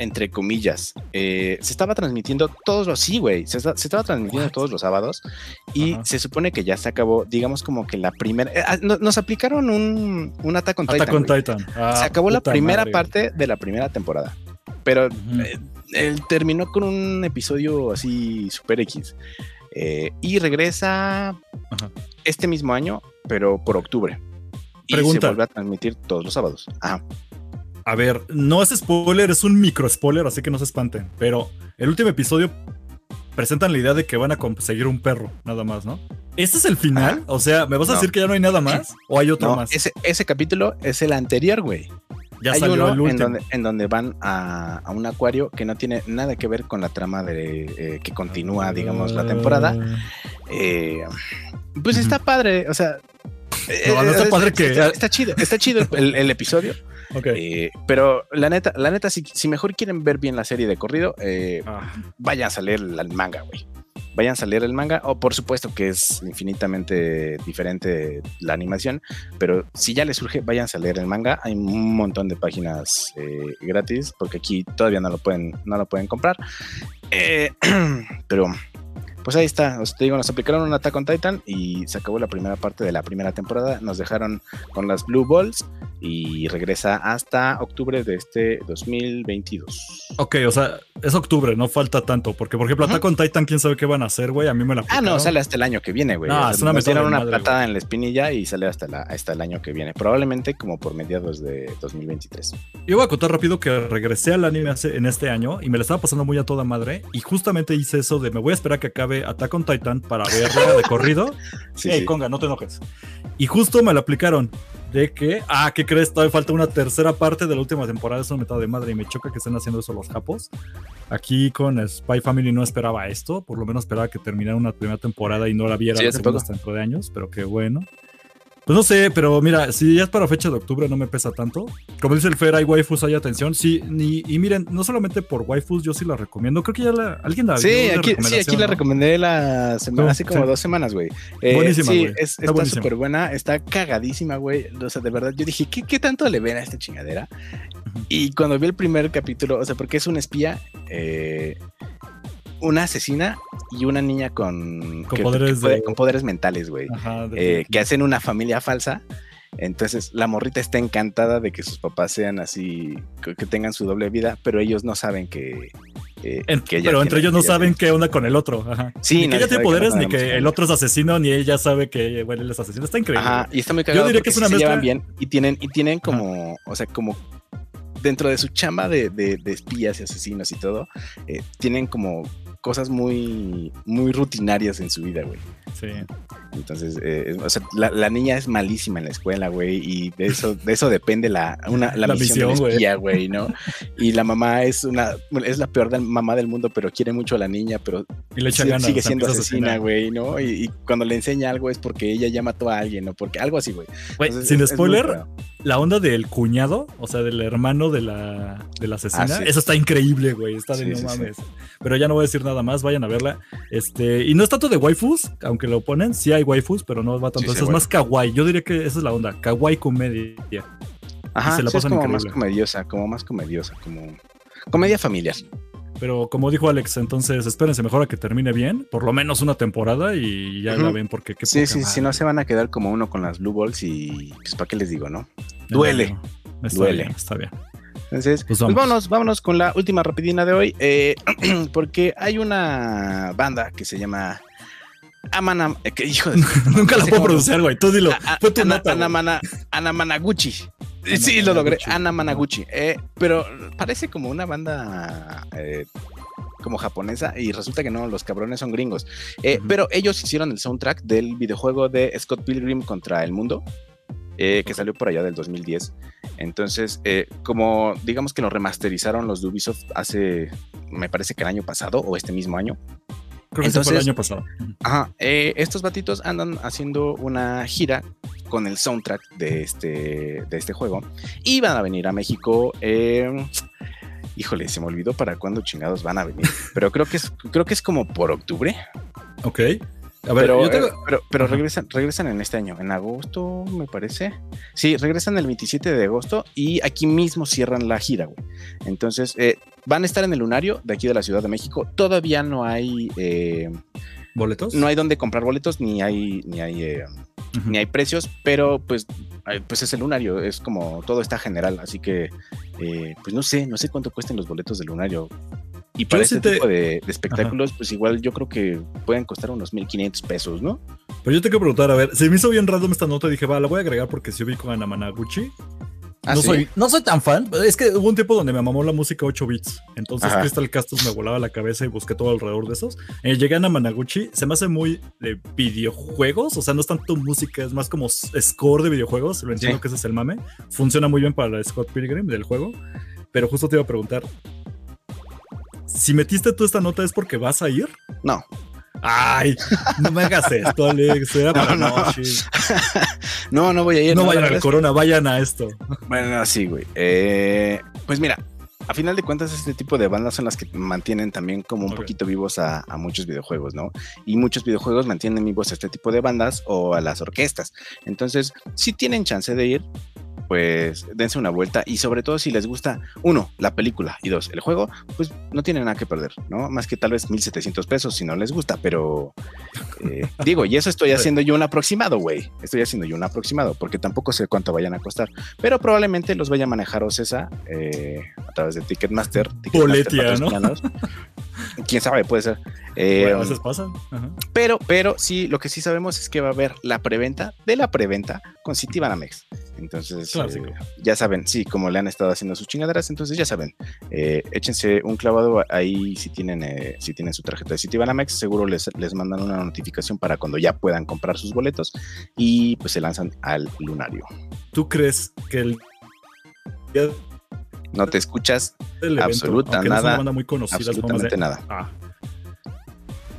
[SPEAKER 2] entre comillas, eh, se estaba transmitiendo todos los, sí, güey, se, estaba transmitiendo todos los sábados y se supone que ya se acabó, digamos como que la primera, eh, ah, nos aplicaron un, un Attack on Titan.
[SPEAKER 3] Titan.
[SPEAKER 2] Ah, se acabó la primera parte de la primera temporada, pero eh, él terminó con un episodio así super X. y regresa este mismo año, pero por octubre. Y se vuelve a transmitir todos los sábados. Ajá.
[SPEAKER 3] A ver, no es spoiler, es un micro spoiler, así que no se espanten. Pero el último episodio presentan la idea de que van a conseguir un perro, nada más, ¿no? ¿Este es el final? O sea, ¿me vas a decir que ya no hay nada más? ¿O hay otro más?
[SPEAKER 2] Ese, ese capítulo es el anterior, güey. Ya hay salió uno en donde, en donde van a, un acuario que no tiene nada que ver con la trama de eh, que continúa, digamos, la temporada. Ah. Eh, pues está padre, o sea.
[SPEAKER 3] No, no está eh, padre que.
[SPEAKER 2] Está, chido, está chido el episodio. Eh, pero la neta, la neta, si, mejor quieren ver bien la serie de corrido, eh, ah. vayan a leer el manga, güey. Vayan a leer el manga, o por supuesto que es infinitamente diferente la animación, pero si ya les surge, vayan a leer el manga. Hay un montón de páginas eh, gratis, porque aquí todavía no lo pueden, no lo pueden comprar. pero pues ahí está, os te digo, nos aplicaron un Attack on Titan y se acabó la primera parte de la primera temporada. Nos dejaron con las Blue Balls y regresa hasta octubre de este 2022.
[SPEAKER 3] Ok, o sea, es octubre, no falta tanto, porque por ejemplo, Attack on Titan, quién sabe qué van a hacer, güey, a mí me la
[SPEAKER 2] Ah, no, sale hasta el año que viene, güey. No, es una metieron una patada en la espinilla y sale hasta, la, hasta el año que viene, probablemente como por mediados de 2023.
[SPEAKER 3] Yo voy a contar rápido que regresé al anime en este año y me la estaba pasando muy a toda madre y justamente hice eso de me voy a esperar que acabe Attack on Titan para verla de corrido. sí, Conga, no te enojes. Y justo me la aplicaron de que, ah, ¿qué crees? Todavía falta una tercera parte de la última temporada. Es una metad de madre y me choca que estén haciendo eso los japos. Aquí con Spy Family no esperaba esto, por lo menos esperaba que terminara una primera temporada y no la viera hasta dentro de años, pero qué bueno. Pues no sé, pero mira, si ya es para fecha de octubre no me pesa tanto. Como dice el Fer, hay waifus, hay atención. Sí, ni, y miren, no solamente por waifus, yo sí la recomiendo. Creo que ya la, alguien la
[SPEAKER 2] Sí, aquí, sí, aquí la recomendé la semana,
[SPEAKER 3] No,
[SPEAKER 2] hace como
[SPEAKER 3] sí.
[SPEAKER 2] dos semanas, güey. Eh,
[SPEAKER 3] Buenísima,
[SPEAKER 2] sí,
[SPEAKER 3] güey.
[SPEAKER 2] es-
[SPEAKER 3] Está
[SPEAKER 2] súper buena, está cagadísima, güey. O sea, de verdad, yo dije, ¿qué, qué tanto le ven a esta chingadera? Y cuando vi el primer capítulo, o sea, porque es una espía, eh, una asesina y una niña con,
[SPEAKER 3] Con poderes
[SPEAKER 2] puede-
[SPEAKER 3] de-
[SPEAKER 2] con poderes mentales, güey. Eh, que hacen una familia falsa. Entonces la morrita está encantada de que sus papás sean así, que, tengan su doble vida, pero ellos no saben que... eh,
[SPEAKER 3] En-
[SPEAKER 2] que
[SPEAKER 3] pero entre ellos no saben qué onda con el otro. Ajá.
[SPEAKER 2] Sí,
[SPEAKER 3] ni que ella tiene poderes, ni que el otro es asesino, ni ella sabe que bueno, él es asesino. Está increíble.
[SPEAKER 2] Ajá, y está muy cagado.
[SPEAKER 3] diría que es una
[SPEAKER 2] se llevan
[SPEAKER 3] mezcla-
[SPEAKER 2] bien y tienen, y tienen como, o sea, como dentro de su chamba de, de- de espías y asesinos y todo, eh, tienen como cosas muy, muy rutinarias en su vida, güey.
[SPEAKER 3] Sí.
[SPEAKER 2] Entonces, eh, o sea, la, la niña es malísima en la escuela, güey, y de eso, de eso depende la, una, la,
[SPEAKER 3] La
[SPEAKER 2] misión,
[SPEAKER 3] güey.
[SPEAKER 2] espía, güey, ¿no? Y la mamá es una, es la peor mamá del mundo, pero quiere mucho a la niña, pero
[SPEAKER 3] Y le
[SPEAKER 2] sigue siendo asesina, güey, ¿no? Y, y cuando le enseña algo es porque ella ya mató a alguien, ¿no? Porque algo así, güey.
[SPEAKER 3] Sin
[SPEAKER 2] es-
[SPEAKER 3] spoiler. La onda del cuñado, o sea, del hermano de la, de la asesina,
[SPEAKER 2] Ah, sí.
[SPEAKER 3] eso está increíble, güey. Está de
[SPEAKER 2] Sí,
[SPEAKER 3] no
[SPEAKER 2] sí,
[SPEAKER 3] mames. Pero ya no voy a decir nada más, vayan a verla. Este, y no es tanto de waifus, aunque lo ponen, sí hay waifus, pero no va tanto. Eso es
[SPEAKER 2] bueno.
[SPEAKER 3] más kawaii. Yo diría que esa es la onda, kawaii comedia.
[SPEAKER 2] Ajá,
[SPEAKER 3] se la
[SPEAKER 2] sí, es
[SPEAKER 3] pasan
[SPEAKER 2] como
[SPEAKER 3] increíble.
[SPEAKER 2] más comediosa, como más comediosa, como comedia familiar.
[SPEAKER 3] Pero como dijo Alex, entonces espérense mejor a que termine bien, por lo menos una temporada y ya la
[SPEAKER 2] Ujú.
[SPEAKER 3] ven porque qué
[SPEAKER 2] Sí, sí, si no se van a quedar como uno con las Blue Balls y pues para qué les digo, ¿no? duele,
[SPEAKER 3] Está
[SPEAKER 2] duele.
[SPEAKER 3] bien, está bien.
[SPEAKER 2] Entonces,
[SPEAKER 3] Pues
[SPEAKER 2] pues
[SPEAKER 3] vamos.
[SPEAKER 2] vámonos, vámonos con la última rapidina de hoy, eh, porque hay una banda que se llama Amana, eh, que hijo de
[SPEAKER 3] Nunca la puedo pronunciar, güey. Tú dilo.
[SPEAKER 2] Ana-. Anamana- Anamanaguchi. Sí, lo logré.
[SPEAKER 3] Anamanaguchi.
[SPEAKER 2] Anamanaguchi. Eh, pero parece como una banda eh, como japonesa y resulta que no, los cabrones son gringos. Eh. Pero ellos hicieron el soundtrack del videojuego de Scott Pilgrim contra el mundo. eh, que salió por allá del 2010. Entonces, eh, como digamos que lo remasterizaron los de Ubisoft hace, me parece que el año pasado o este mismo año.
[SPEAKER 3] Creo que ese fue el
[SPEAKER 2] entonces-
[SPEAKER 3] año pasado.
[SPEAKER 2] Ajá, eh, estos batitos andan haciendo una gira con el soundtrack de este, de este juego y van a venir a México. eh, híjole, se me olvidó para cuándo chingados van a venir, pero creo que es, creo que es como por octubre.
[SPEAKER 3] Ok. A ver,
[SPEAKER 2] pero,
[SPEAKER 3] yo tengo.
[SPEAKER 2] eh, pero, regresan, regresan en este año, en agosto, me parece. Sí, regresan el 27 de agosto y aquí mismo cierran la gira, güey. Entonces, eh, van a estar en el lunario de aquí de la Ciudad de México. Todavía no hay. eh,
[SPEAKER 3] ¿Boletos?
[SPEAKER 2] no hay donde comprar boletos ni hay ni hay eh, ni hay precios pero pues pues es el lunario es como todo está general así que eh, pues no sé no sé cuánto cuesten los boletos del lunario y para
[SPEAKER 3] sí
[SPEAKER 2] este
[SPEAKER 3] te-
[SPEAKER 2] tipo de, de espectáculos pues igual yo creo que pueden costar unos 1500 pesos no
[SPEAKER 3] Pero yo te quiero preguntar, a ver, se me hizo bien random esta nota. Dije, va, la voy a agregar porque si ubico a Namanaguchi.
[SPEAKER 2] Ah,
[SPEAKER 3] no,
[SPEAKER 2] ¿sí?
[SPEAKER 3] soy, no soy tan fan. Es que hubo un tiempo donde me mamó la música 8 bits. Entonces
[SPEAKER 2] Ajá.
[SPEAKER 3] Crystal Castles me volaba la cabeza y busqué todo alrededor de esos. Eh, llegué a Namanaguchi. Se me hace muy de videojuegos. O sea, no es tanto música, es más como score de videojuegos. Lo entiendo
[SPEAKER 2] Sí.
[SPEAKER 3] que ese es el mame. Funciona muy bien para la Scott Pilgrim del juego. Pero justo te iba a preguntar. Si metiste tú esta nota es porque vas a ir.
[SPEAKER 2] no
[SPEAKER 3] Ay, no me hagas esto, Alex. Era para
[SPEAKER 2] No, no.
[SPEAKER 3] noche.
[SPEAKER 2] no no voy a ir
[SPEAKER 3] No
[SPEAKER 2] la
[SPEAKER 3] vayan al corona, vayan a esto.
[SPEAKER 2] Bueno, sí, güey. Eh, pues mira, a final de cuentas, este tipo de bandas son las que mantienen también como un poquito vivos a, a muchos videojuegos, ¿no? Y muchos videojuegos mantienen vivos a este tipo de bandas o a las orquestas. Entonces, si tienen chance de ir, pues dense una vuelta y sobre todo si les gusta, uno, la película y dos, el juego, pues no tienen nada que perder, ¿no? Más que tal vez 1700 pesos si no les gusta, pero eh, digo, y eso estoy haciendo yo un aproximado, güey. Estoy haciendo yo un aproximado porque tampoco sé cuánto vayan a costar, pero probablemente los vaya a manejar Ocesa eh, a través de Ticketmaster. Ticketmaster
[SPEAKER 3] Boletia, ¿no?
[SPEAKER 2] Quién sabe, puede ser. Eh,
[SPEAKER 3] Bueno,
[SPEAKER 2] pero, pero sí, lo que sí sabemos es que va a haber la preventa de la preventa con Citibanamex. Entonces, eh, ya saben, sí, como le han estado haciendo sus chingaderas, entonces ya saben, eh, échense un clavado ahí si tienen, eh, si tienen su tarjeta de Citibanamex, seguro les, les mandan una notificación para cuando ya puedan comprar sus boletos y pues se lanzan al lunario.
[SPEAKER 3] ¿Tú crees que el
[SPEAKER 2] No te escuchas
[SPEAKER 3] evento,
[SPEAKER 2] Absoluta,
[SPEAKER 3] no
[SPEAKER 2] nada,
[SPEAKER 3] muy conocida,
[SPEAKER 2] absolutamente nada.
[SPEAKER 3] Ah.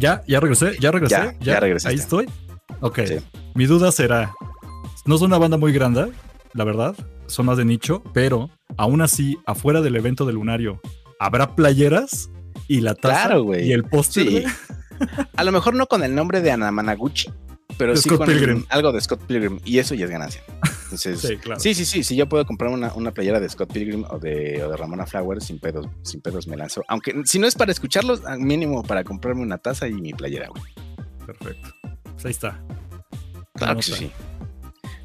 [SPEAKER 3] Ya, ya regresé, ya regresé.
[SPEAKER 2] Ya, ya regresaste.
[SPEAKER 3] Ahí estoy. Ok.
[SPEAKER 2] Sí.
[SPEAKER 3] Mi duda será: no son una banda muy grande, la verdad, son más de nicho, pero aún así, afuera del evento de Lunario, habrá playeras y la taza
[SPEAKER 2] Claro,
[SPEAKER 3] y el póster.
[SPEAKER 2] Sí. A lo mejor no con el nombre de Anamanaguchi, pero
[SPEAKER 3] De
[SPEAKER 2] sí
[SPEAKER 3] Scott
[SPEAKER 2] con
[SPEAKER 3] Pilgrim.
[SPEAKER 2] algo de Scott Pilgrim. Y eso ya es ganancia. Entonces,
[SPEAKER 3] Sí, claro.
[SPEAKER 2] sí, sí, sí. Si yo puedo comprar una, una playera de Scott Pilgrim o de, o de Ramona Flowers, sin pedos, sin pedos me lanzo. Aunque si no es para escucharlos, al mínimo para comprarme una taza y mi playera, güey.
[SPEAKER 3] Perfecto. Pues ahí está.
[SPEAKER 2] Claro que sí.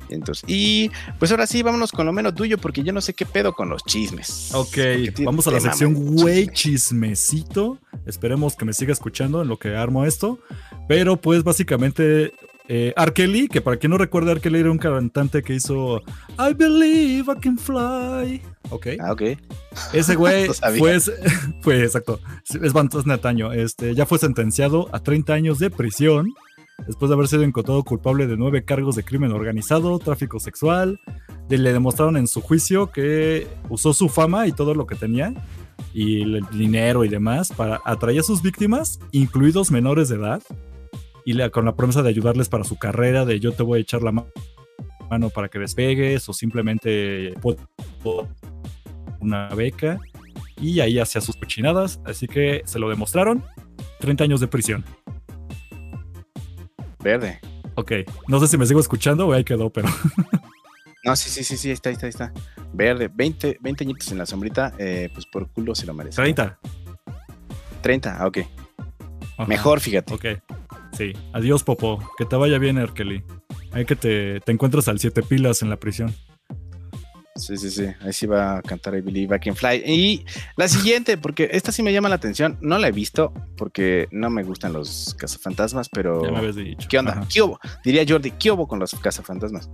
[SPEAKER 2] Entonces, y pues ahora sí, vámonos con lo menos tuyo, porque yo no sé qué pedo con los chismes.
[SPEAKER 3] Ok, vamos a la sección güey chismecito. Esperemos que me siga escuchando en lo que armo esto. Pero pues básicamente eh, R. Kelly, que para quien no recuerde, R. Kelly era un cantante que hizo I Believe I Can Fly. Ok.
[SPEAKER 2] Ah, ok.
[SPEAKER 3] Ese güey fue, fue, exacto, es Bantos Nataño, este, ya fue sentenciado a 30 años de prisión después de haber sido encontrado culpable de nueve cargos de crimen organizado, tráfico sexual, le demostraron en su juicio que usó su fama y todo lo que tenía y el dinero y demás para atraer a sus víctimas, incluidos menores de edad, y con la promesa de ayudarles para su carrera, de yo te voy a echar la ma- mano para que despegues o simplemente una beca y ahí hacía sus cochinadas, así que se lo demostraron. 30 años de prisión.
[SPEAKER 2] Verde.
[SPEAKER 3] Ok, no sé si me sigo escuchando o ahí quedó, pero
[SPEAKER 2] No, sí, sí, sí, sí, ahí está, ahí está, está. Verde, 20, 20 añitos en la sombrita, eh, pues por culo se lo merece.
[SPEAKER 3] 30.
[SPEAKER 2] 30, ah, ok.
[SPEAKER 3] Ajá.
[SPEAKER 2] Mejor, fíjate.
[SPEAKER 3] Ok, sí. Adiós, Popo. Que te vaya bien, Erkeli. Hay que te, te encuentres al siete pilas en la prisión.
[SPEAKER 2] Sí, sí, sí. Ahí sí va a cantar I Believe I Can Fly. Y la siguiente, porque esta sí me llama la atención. No la he visto porque no me gustan los cazafantasmas, pero.
[SPEAKER 3] Ya me habías dicho.
[SPEAKER 2] ¿Qué onda?
[SPEAKER 3] Ajá.
[SPEAKER 2] ¿Qué hubo? Diría Jordi, ¿qué hubo con los cazafantasmas?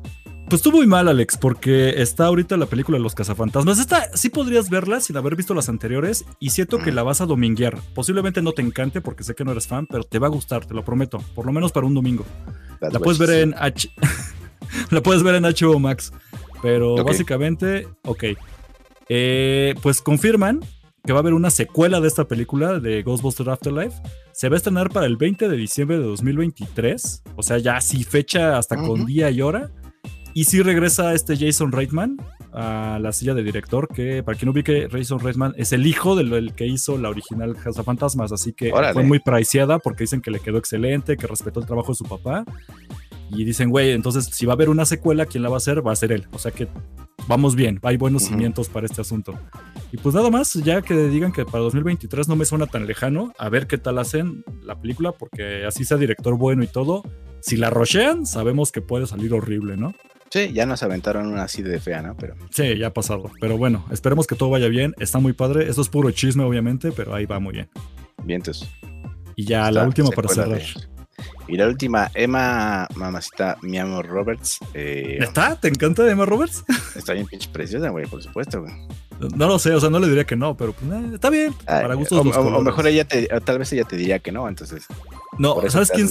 [SPEAKER 3] Pues estuvo muy mal, Alex, porque está ahorita la película de los cazafantasmas. Esta sí podrías verla sin haber visto las anteriores y siento que la vas a dominguear. Posiblemente no te encante porque sé que no eres fan, pero te va a gustar, te lo prometo. Por lo menos para un domingo. La puedes ver en H. la puedes ver en HBO Max. Pero
[SPEAKER 2] Ok.
[SPEAKER 3] básicamente, ok. Eh, pues confirman que va a haber una secuela de esta película de Ghostbusters Afterlife. Se va a estrenar para el 20 de diciembre de 2023. O sea, ya sí fecha hasta con
[SPEAKER 2] Ujú.
[SPEAKER 3] día y hora. Y sí regresa este Jason Reitman a la silla de director, que para quien no ubique, Jason Reitman es el hijo del, del que hizo la original Fantasmas, así que
[SPEAKER 2] Órale.
[SPEAKER 3] fue muy preciada porque dicen que le quedó excelente, que respetó el trabajo de su papá. Y dicen, güey, entonces si va a haber una secuela, ¿quién la va a hacer? Va a ser él. O sea que vamos bien, hay buenos cimientos para este asunto. Y pues nada más, ya que digan que para 2023 no me suena tan lejano, a ver qué tal hacen la película, porque así sea director bueno y todo, si la rochean, sabemos que puede salir horrible, ¿no?
[SPEAKER 2] Sí, ya nos aventaron una así de fea, ¿no? Pero
[SPEAKER 3] Sí, ya ha pasado. Pero bueno, esperemos que todo vaya bien. Está muy padre. Eso es puro chisme, obviamente, pero ahí va muy bien.
[SPEAKER 2] vientos.
[SPEAKER 3] Y ya la última para cerrar.
[SPEAKER 2] de- Y la última, Emma, mamacita, mi amor Roberts. eh,
[SPEAKER 3] ¿Está? ¿Te encanta Emma Roberts?
[SPEAKER 2] está bien pinche preciosa, güey, por supuesto, güey.
[SPEAKER 3] No lo sé, o sea, no le diría que no, pero pues, eh, está bien.
[SPEAKER 2] Ay,
[SPEAKER 3] para gustos
[SPEAKER 2] o,
[SPEAKER 3] los
[SPEAKER 2] o- o mejor ella te, tal vez ella te diría que no, entonces.
[SPEAKER 3] No, ¿sabes quién,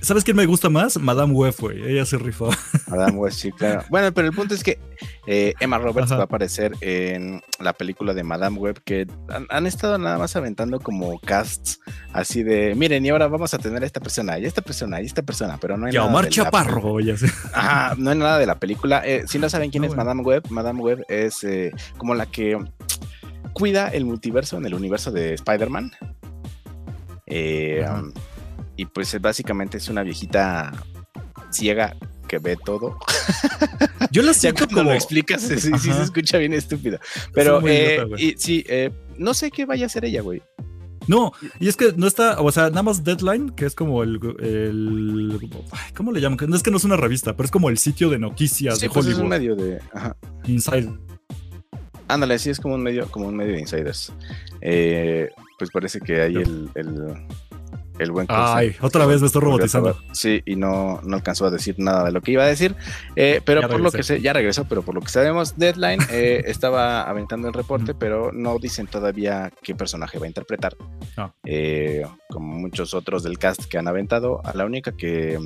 [SPEAKER 3] ¿sabes quién me gusta más? Madame Web, güey. Ella se rifó.
[SPEAKER 2] Madame West, sí, claro. Bueno, pero el punto es que eh, Emma Roberts
[SPEAKER 3] Ajá.
[SPEAKER 2] va a aparecer en la película de Madame Web, que han, han estado nada más aventando como casts así de, miren, y ahora vamos a tener a esta persona, y esta persona, y esta persona, pero no hay
[SPEAKER 3] Y a
[SPEAKER 2] nada
[SPEAKER 3] Omar Chaparro, ya sé.
[SPEAKER 2] Ajá, no hay nada de la película. Eh, si no saben quién
[SPEAKER 3] No,
[SPEAKER 2] es. Madame Web, Madame Web es eh, como la que cuida el multiverso en el universo de Spider-Man. Eh, um, y pues básicamente es una viejita ciega que ve todo.
[SPEAKER 3] Yo siento
[SPEAKER 2] cuando
[SPEAKER 3] como...
[SPEAKER 2] lo explicas, sí, sí, se escucha bien estúpido. Pero eh, y, sí, eh, no sé qué vaya a hacer ella, güey.
[SPEAKER 3] No, y es que no está, o sea, nada más Deadline, que es como el, ¿cómo le llaman? No es que no es una revista, pero es como el sitio de noticias
[SPEAKER 2] Sí,
[SPEAKER 3] de
[SPEAKER 2] pues es
[SPEAKER 3] Hollywood.
[SPEAKER 2] un medio de. Ajá.
[SPEAKER 3] Inside.
[SPEAKER 2] Ándale, sí es como un medio, como un medio de insiders. Eh, pues parece que ahí el, el, el buen
[SPEAKER 3] Ay, otra vez me estoy robotizando.
[SPEAKER 2] Sí, y no, no alcanzó a decir nada de lo que iba a decir. Eh, pero
[SPEAKER 3] Ya
[SPEAKER 2] por lo que sé, ya regresó, pero por lo que sabemos, Deadline eh, estaba aventando el reporte, pero no dicen todavía qué personaje va a interpretar.
[SPEAKER 3] Ah.
[SPEAKER 2] Eh, como muchos otros del cast que han aventado, a la única que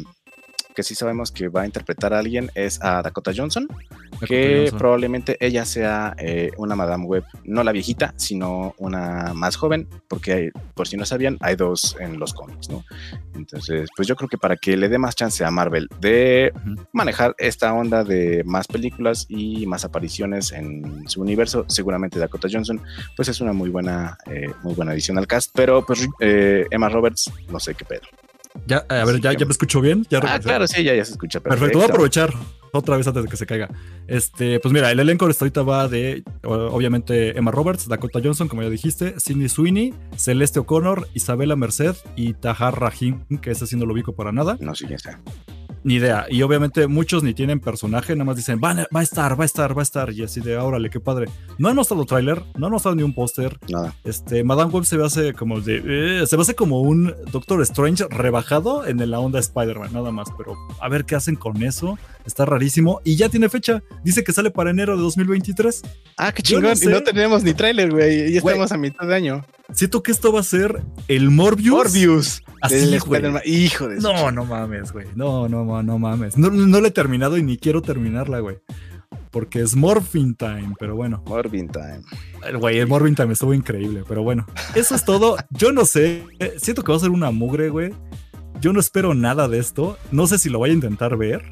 [SPEAKER 2] que sí sabemos que va a interpretar a alguien es a Dakota Johnson, que probablemente ella sea eh, una Madame Web, no la viejita, sino una más joven, porque por si no sabían, hay dos en los cómics, ¿no? Entonces, pues yo creo que para que le dé más chance a Marvel de manejar esta onda de más películas y más apariciones en su universo, seguramente Dakota Johnson, pues es una muy buena, eh, muy buena adición al cast, pero pues eh, Emma Roberts, no sé qué pedo.
[SPEAKER 3] Ya, a ver, ya, ya, me escucho bien. ¿Ya
[SPEAKER 2] ah, claro, sí, ya, ya se escucha.
[SPEAKER 3] Perfecto. perfecto. voy a aprovechar otra vez antes de que se caiga. Este, pues mira, el elenco de ahorita va de, obviamente, Emma Roberts, Dakota Johnson, como ya dijiste, Cindy Sweeney, Celeste O'Connor, Isabela Merced y Tahar Rahim, que ese sí no lo ubico para nada.
[SPEAKER 2] No, sí, ya está.
[SPEAKER 3] Ni idea. Y obviamente muchos ni tienen personaje, nada más dicen, va, va a estar, va a estar, va a estar. Y así de, órale, qué padre. No han mostrado tráiler, no han mostrado ni un póster.
[SPEAKER 2] Nada.
[SPEAKER 3] Este, Madame Web se ve hace como de, eh, se ve hace como un Doctor Strange rebajado en la onda Spider-Man, nada más. Pero a ver qué hacen con eso. Está rarísimo. Y ya tiene fecha. Dice que sale para enero de 2023.
[SPEAKER 2] Ah, qué chingón. y no tenemos ni tráiler, güey. Y estamos a mitad de año.
[SPEAKER 3] Siento que esto va a ser el Morbius.
[SPEAKER 2] Morbius.
[SPEAKER 3] Así, güey.
[SPEAKER 2] Hijo de
[SPEAKER 3] No, no mames, güey. No, no, no mames. No, no le he terminado y ni quiero terminarla, güey. Porque es Morphine Time, pero bueno.
[SPEAKER 2] Morphine Time.
[SPEAKER 3] El güey, el Morphine Time estuvo increíble, pero bueno. Eso es todo. Yo no sé. Siento que va a ser una mugre, güey. Yo no espero nada de esto. No sé si lo voy a intentar ver.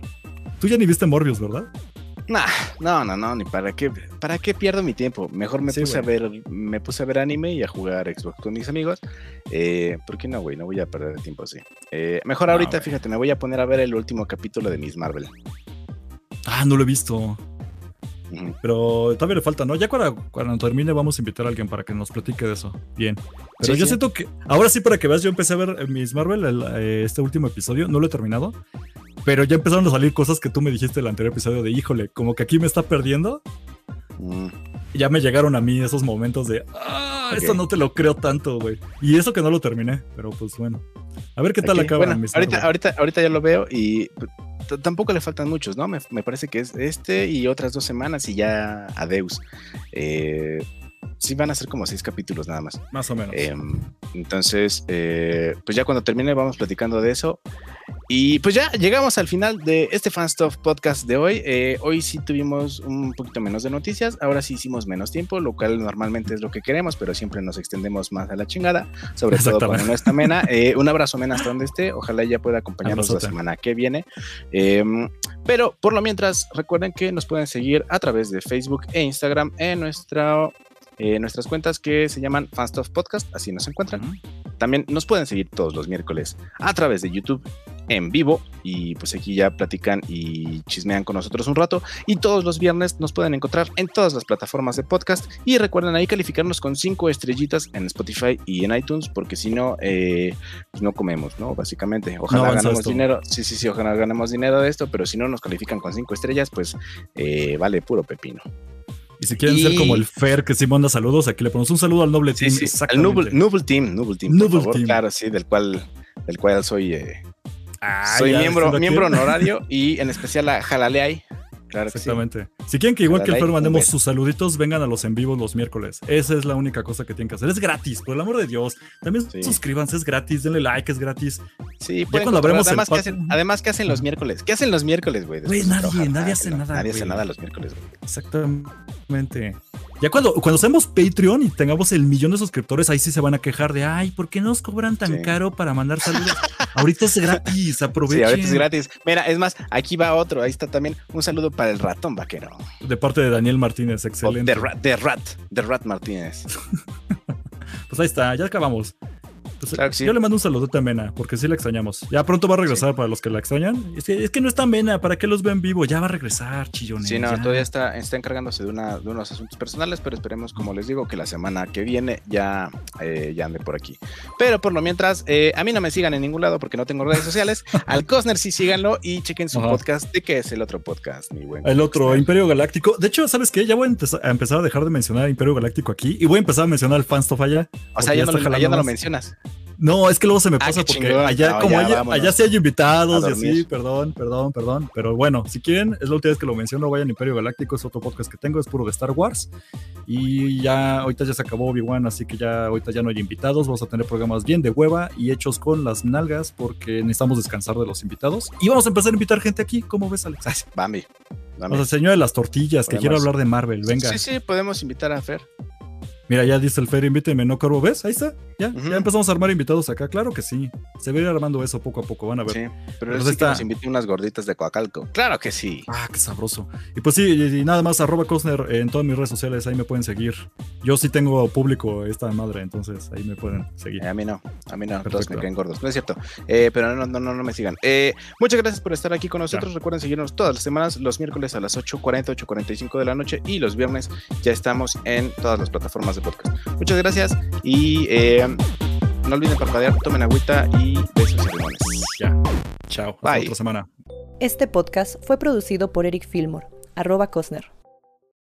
[SPEAKER 3] Tú ya ni viste Morbius, ¿verdad?
[SPEAKER 2] No, no, no, ni para qué, para qué pierdo mi tiempo. Mejor me puse a ver, me puse a ver anime y a jugar Xbox con mis amigos. Eh, ¿Por qué no, güey? No voy a perder el tiempo así. Eh, mejor ahorita, fíjate, me voy a poner a ver el último capítulo de Miss Marvel.
[SPEAKER 3] Ah, no lo he visto. Pero todavía le falta, ¿no? Ya cuando, cuando, termine vamos a invitar a alguien para que nos platique de eso. Bien. Pero yo siento que, ahora sí para que veas, yo empecé a ver Miss Marvel, eh, este último episodio, no lo he terminado, pero ya empezaron a salir cosas que tú me dijiste el anterior episodio de, híjole, como que aquí me está perdiendo. Mm. Ya me llegaron a mí esos momentos de, ah, esto no te lo creo tanto, güey. Y eso que no lo terminé, pero pues bueno. A ver qué tal acaba.
[SPEAKER 2] Bueno, ahorita, ahorita, ahorita ya lo veo y tampoco le faltan muchos, ¿no? Me, parece que es este y otras dos semanas y ya adeus. Eh, sí van a ser como seis capítulos nada más.
[SPEAKER 3] Más o menos.
[SPEAKER 2] Em, entonces, eh, pues ya cuando termine vamos platicando de eso. Y pues ya llegamos al final de este Fan Stuff podcast de hoy. Eh, hoy sí tuvimos un poquito menos de noticias, ahora sí hicimos menos tiempo, lo cual normalmente es lo que queremos, pero siempre nos extendemos más a la chingada, sobre todo cuando no está Mena. Eh, un abrazo Mena hasta donde esté, ojalá ya pueda acompañarnos la semana que viene. Em, pero por lo mientras, recuerden que nos pueden seguir a través de Facebook e Instagram en nuestra eh, nuestras cuentas que se llaman Fanstuff Podcast, así nos encuentran. También nos pueden seguir todos los miércoles a través de YouTube en vivo y pues aquí ya platican y chismean con nosotros un rato y todos los viernes nos pueden encontrar en todas las plataformas de podcast y recuerden ahí calificarnos con cinco estrellitas en Spotify y en iTunes porque si no eh, pues no comemos, ¿no? Básicamente, ojalá ganemos dinero, sí, sí, sí, ojalá ganemos dinero de esto, pero si no nos califican con cinco estrellas pues eh, vale puro pepino.
[SPEAKER 3] Y si quieren ser como el Fer que sí manda saludos, aquí le ponemos un saludo al Noble Team.
[SPEAKER 2] Sí, al Noble, Team, Noble Team. Claro, sí, del cual, del cual soy, eh, ah, soy miembro, miembro honorario y en especial a Jalaleay. Claro
[SPEAKER 3] Exactamente. Si quieren que igual que el Fer mandemos sus saluditos, vengan a los en vivos los miércoles. Esa es la única cosa que tienen que hacer. Es gratis, por el amor de Dios. También suscríbanse, es gratis, denle like, es gratis.
[SPEAKER 2] Sí, ya cuando además, ¿qué hacen, además, ¿qué hacen los miércoles? ¿Qué hacen los miércoles, güey?
[SPEAKER 3] Güey, nadie, nadie hace nada.
[SPEAKER 2] Nadie hace nada los miércoles, güey.
[SPEAKER 3] Exactamente. Ya cuando, cuando seamos Patreon y tengamos el millón de suscriptores, ahí sí se van a quejar de, ay, ¿por qué nos cobran tan caro para mandar saludos? ahorita es gratis, aprovechen. Sí,
[SPEAKER 2] ahorita es gratis. Mira, es más, aquí va otro, ahí está también un saludo para el ratón vaquero.
[SPEAKER 3] De parte de Daniel Martínez, excelente.
[SPEAKER 2] De, de Rat, de Rat Martínez.
[SPEAKER 3] pues ahí está, ya acabamos. Yo le mando un saludo a Mena, porque sí la extrañamos. Ya pronto va a regresar para los que la extrañan. Es que, es que no está Mena, ¿para qué los ven vivo? Ya va a regresar, chillones.
[SPEAKER 2] Sí, no, todavía está, está encargándose de, una, de unos asuntos personales, pero esperemos, como les digo, que la semana que viene ya, eh, ya ande por aquí. Pero por lo mientras, eh, a mí no me sigan en ningún lado porque no tengo redes sociales. Al Cosner sí síganlo y chequen su podcast. ¿De qué es el otro podcast, mi buen?
[SPEAKER 3] El otro, Imperio Galáctico. De hecho, ¿sabes qué? Ya voy a, empezar a dejar de mencionar Imperio Galáctico aquí y voy a empezar a mencionar el Fanstuff allá.
[SPEAKER 2] O sea, ya no, lo mencionas.
[SPEAKER 3] No, es que luego se me
[SPEAKER 2] Ah,
[SPEAKER 3] pasa porque
[SPEAKER 2] chingón.
[SPEAKER 3] allá,
[SPEAKER 2] No,
[SPEAKER 3] como
[SPEAKER 2] ya,
[SPEAKER 3] allá sí hay invitados y así, perdón, perdón, perdón. Pero bueno, si quieren, es la última vez que lo menciono, vayan a Imperio Galáctico, es otro podcast que tengo, es puro de Star Wars. Y ya, ahorita ya se acabó Obi-Wan, así que ya, ahorita ya no hay invitados, vamos a tener programas bien de hueva y hechos con las nalgas porque necesitamos descansar de los invitados. Y vamos a empezar a invitar gente aquí, ¿cómo ves, Alex?
[SPEAKER 2] Bambi. Bambi.
[SPEAKER 3] O sea, señor de las tortillas, que quiero hablar de Marvel, venga.
[SPEAKER 2] Sí, sí, podemos invitar a Fer.
[SPEAKER 3] Mira, ya dice el Fer, invíteme, ¿no, Corvo? ¿Ves? Ahí está. Ya, ya empezamos a armar invitados acá. Claro que sí. Se va a ir armando eso poco a poco, van a ver.
[SPEAKER 2] Sí, pero él sí que nos invite unas gorditas de Coacalco. Claro que sí.
[SPEAKER 3] Ah, qué sabroso. Y pues sí, y, y nada más, arroba Cosner en todas mis redes sociales, ahí me pueden seguir. Yo sí tengo público esta madre, entonces ahí me pueden seguir.
[SPEAKER 2] Eh, a mí no, a mí no, todos me caen gordos. No es cierto, Eh, pero no, no, no, no me sigan. Eh, muchas gracias por estar aquí con nosotros. Recuerden seguirnos todas las semanas, los miércoles a las 8.40, 8.45 de la noche y los viernes ya estamos en todas las plataformas de podcast. Muchas gracias y eh, no olviden parpadear, tomen agüita y besos y limones.
[SPEAKER 3] Ya. Chao. Hasta
[SPEAKER 2] Bye.
[SPEAKER 3] otra semana.
[SPEAKER 1] Este podcast fue producido por Eric Fillmore, arroba Cosner.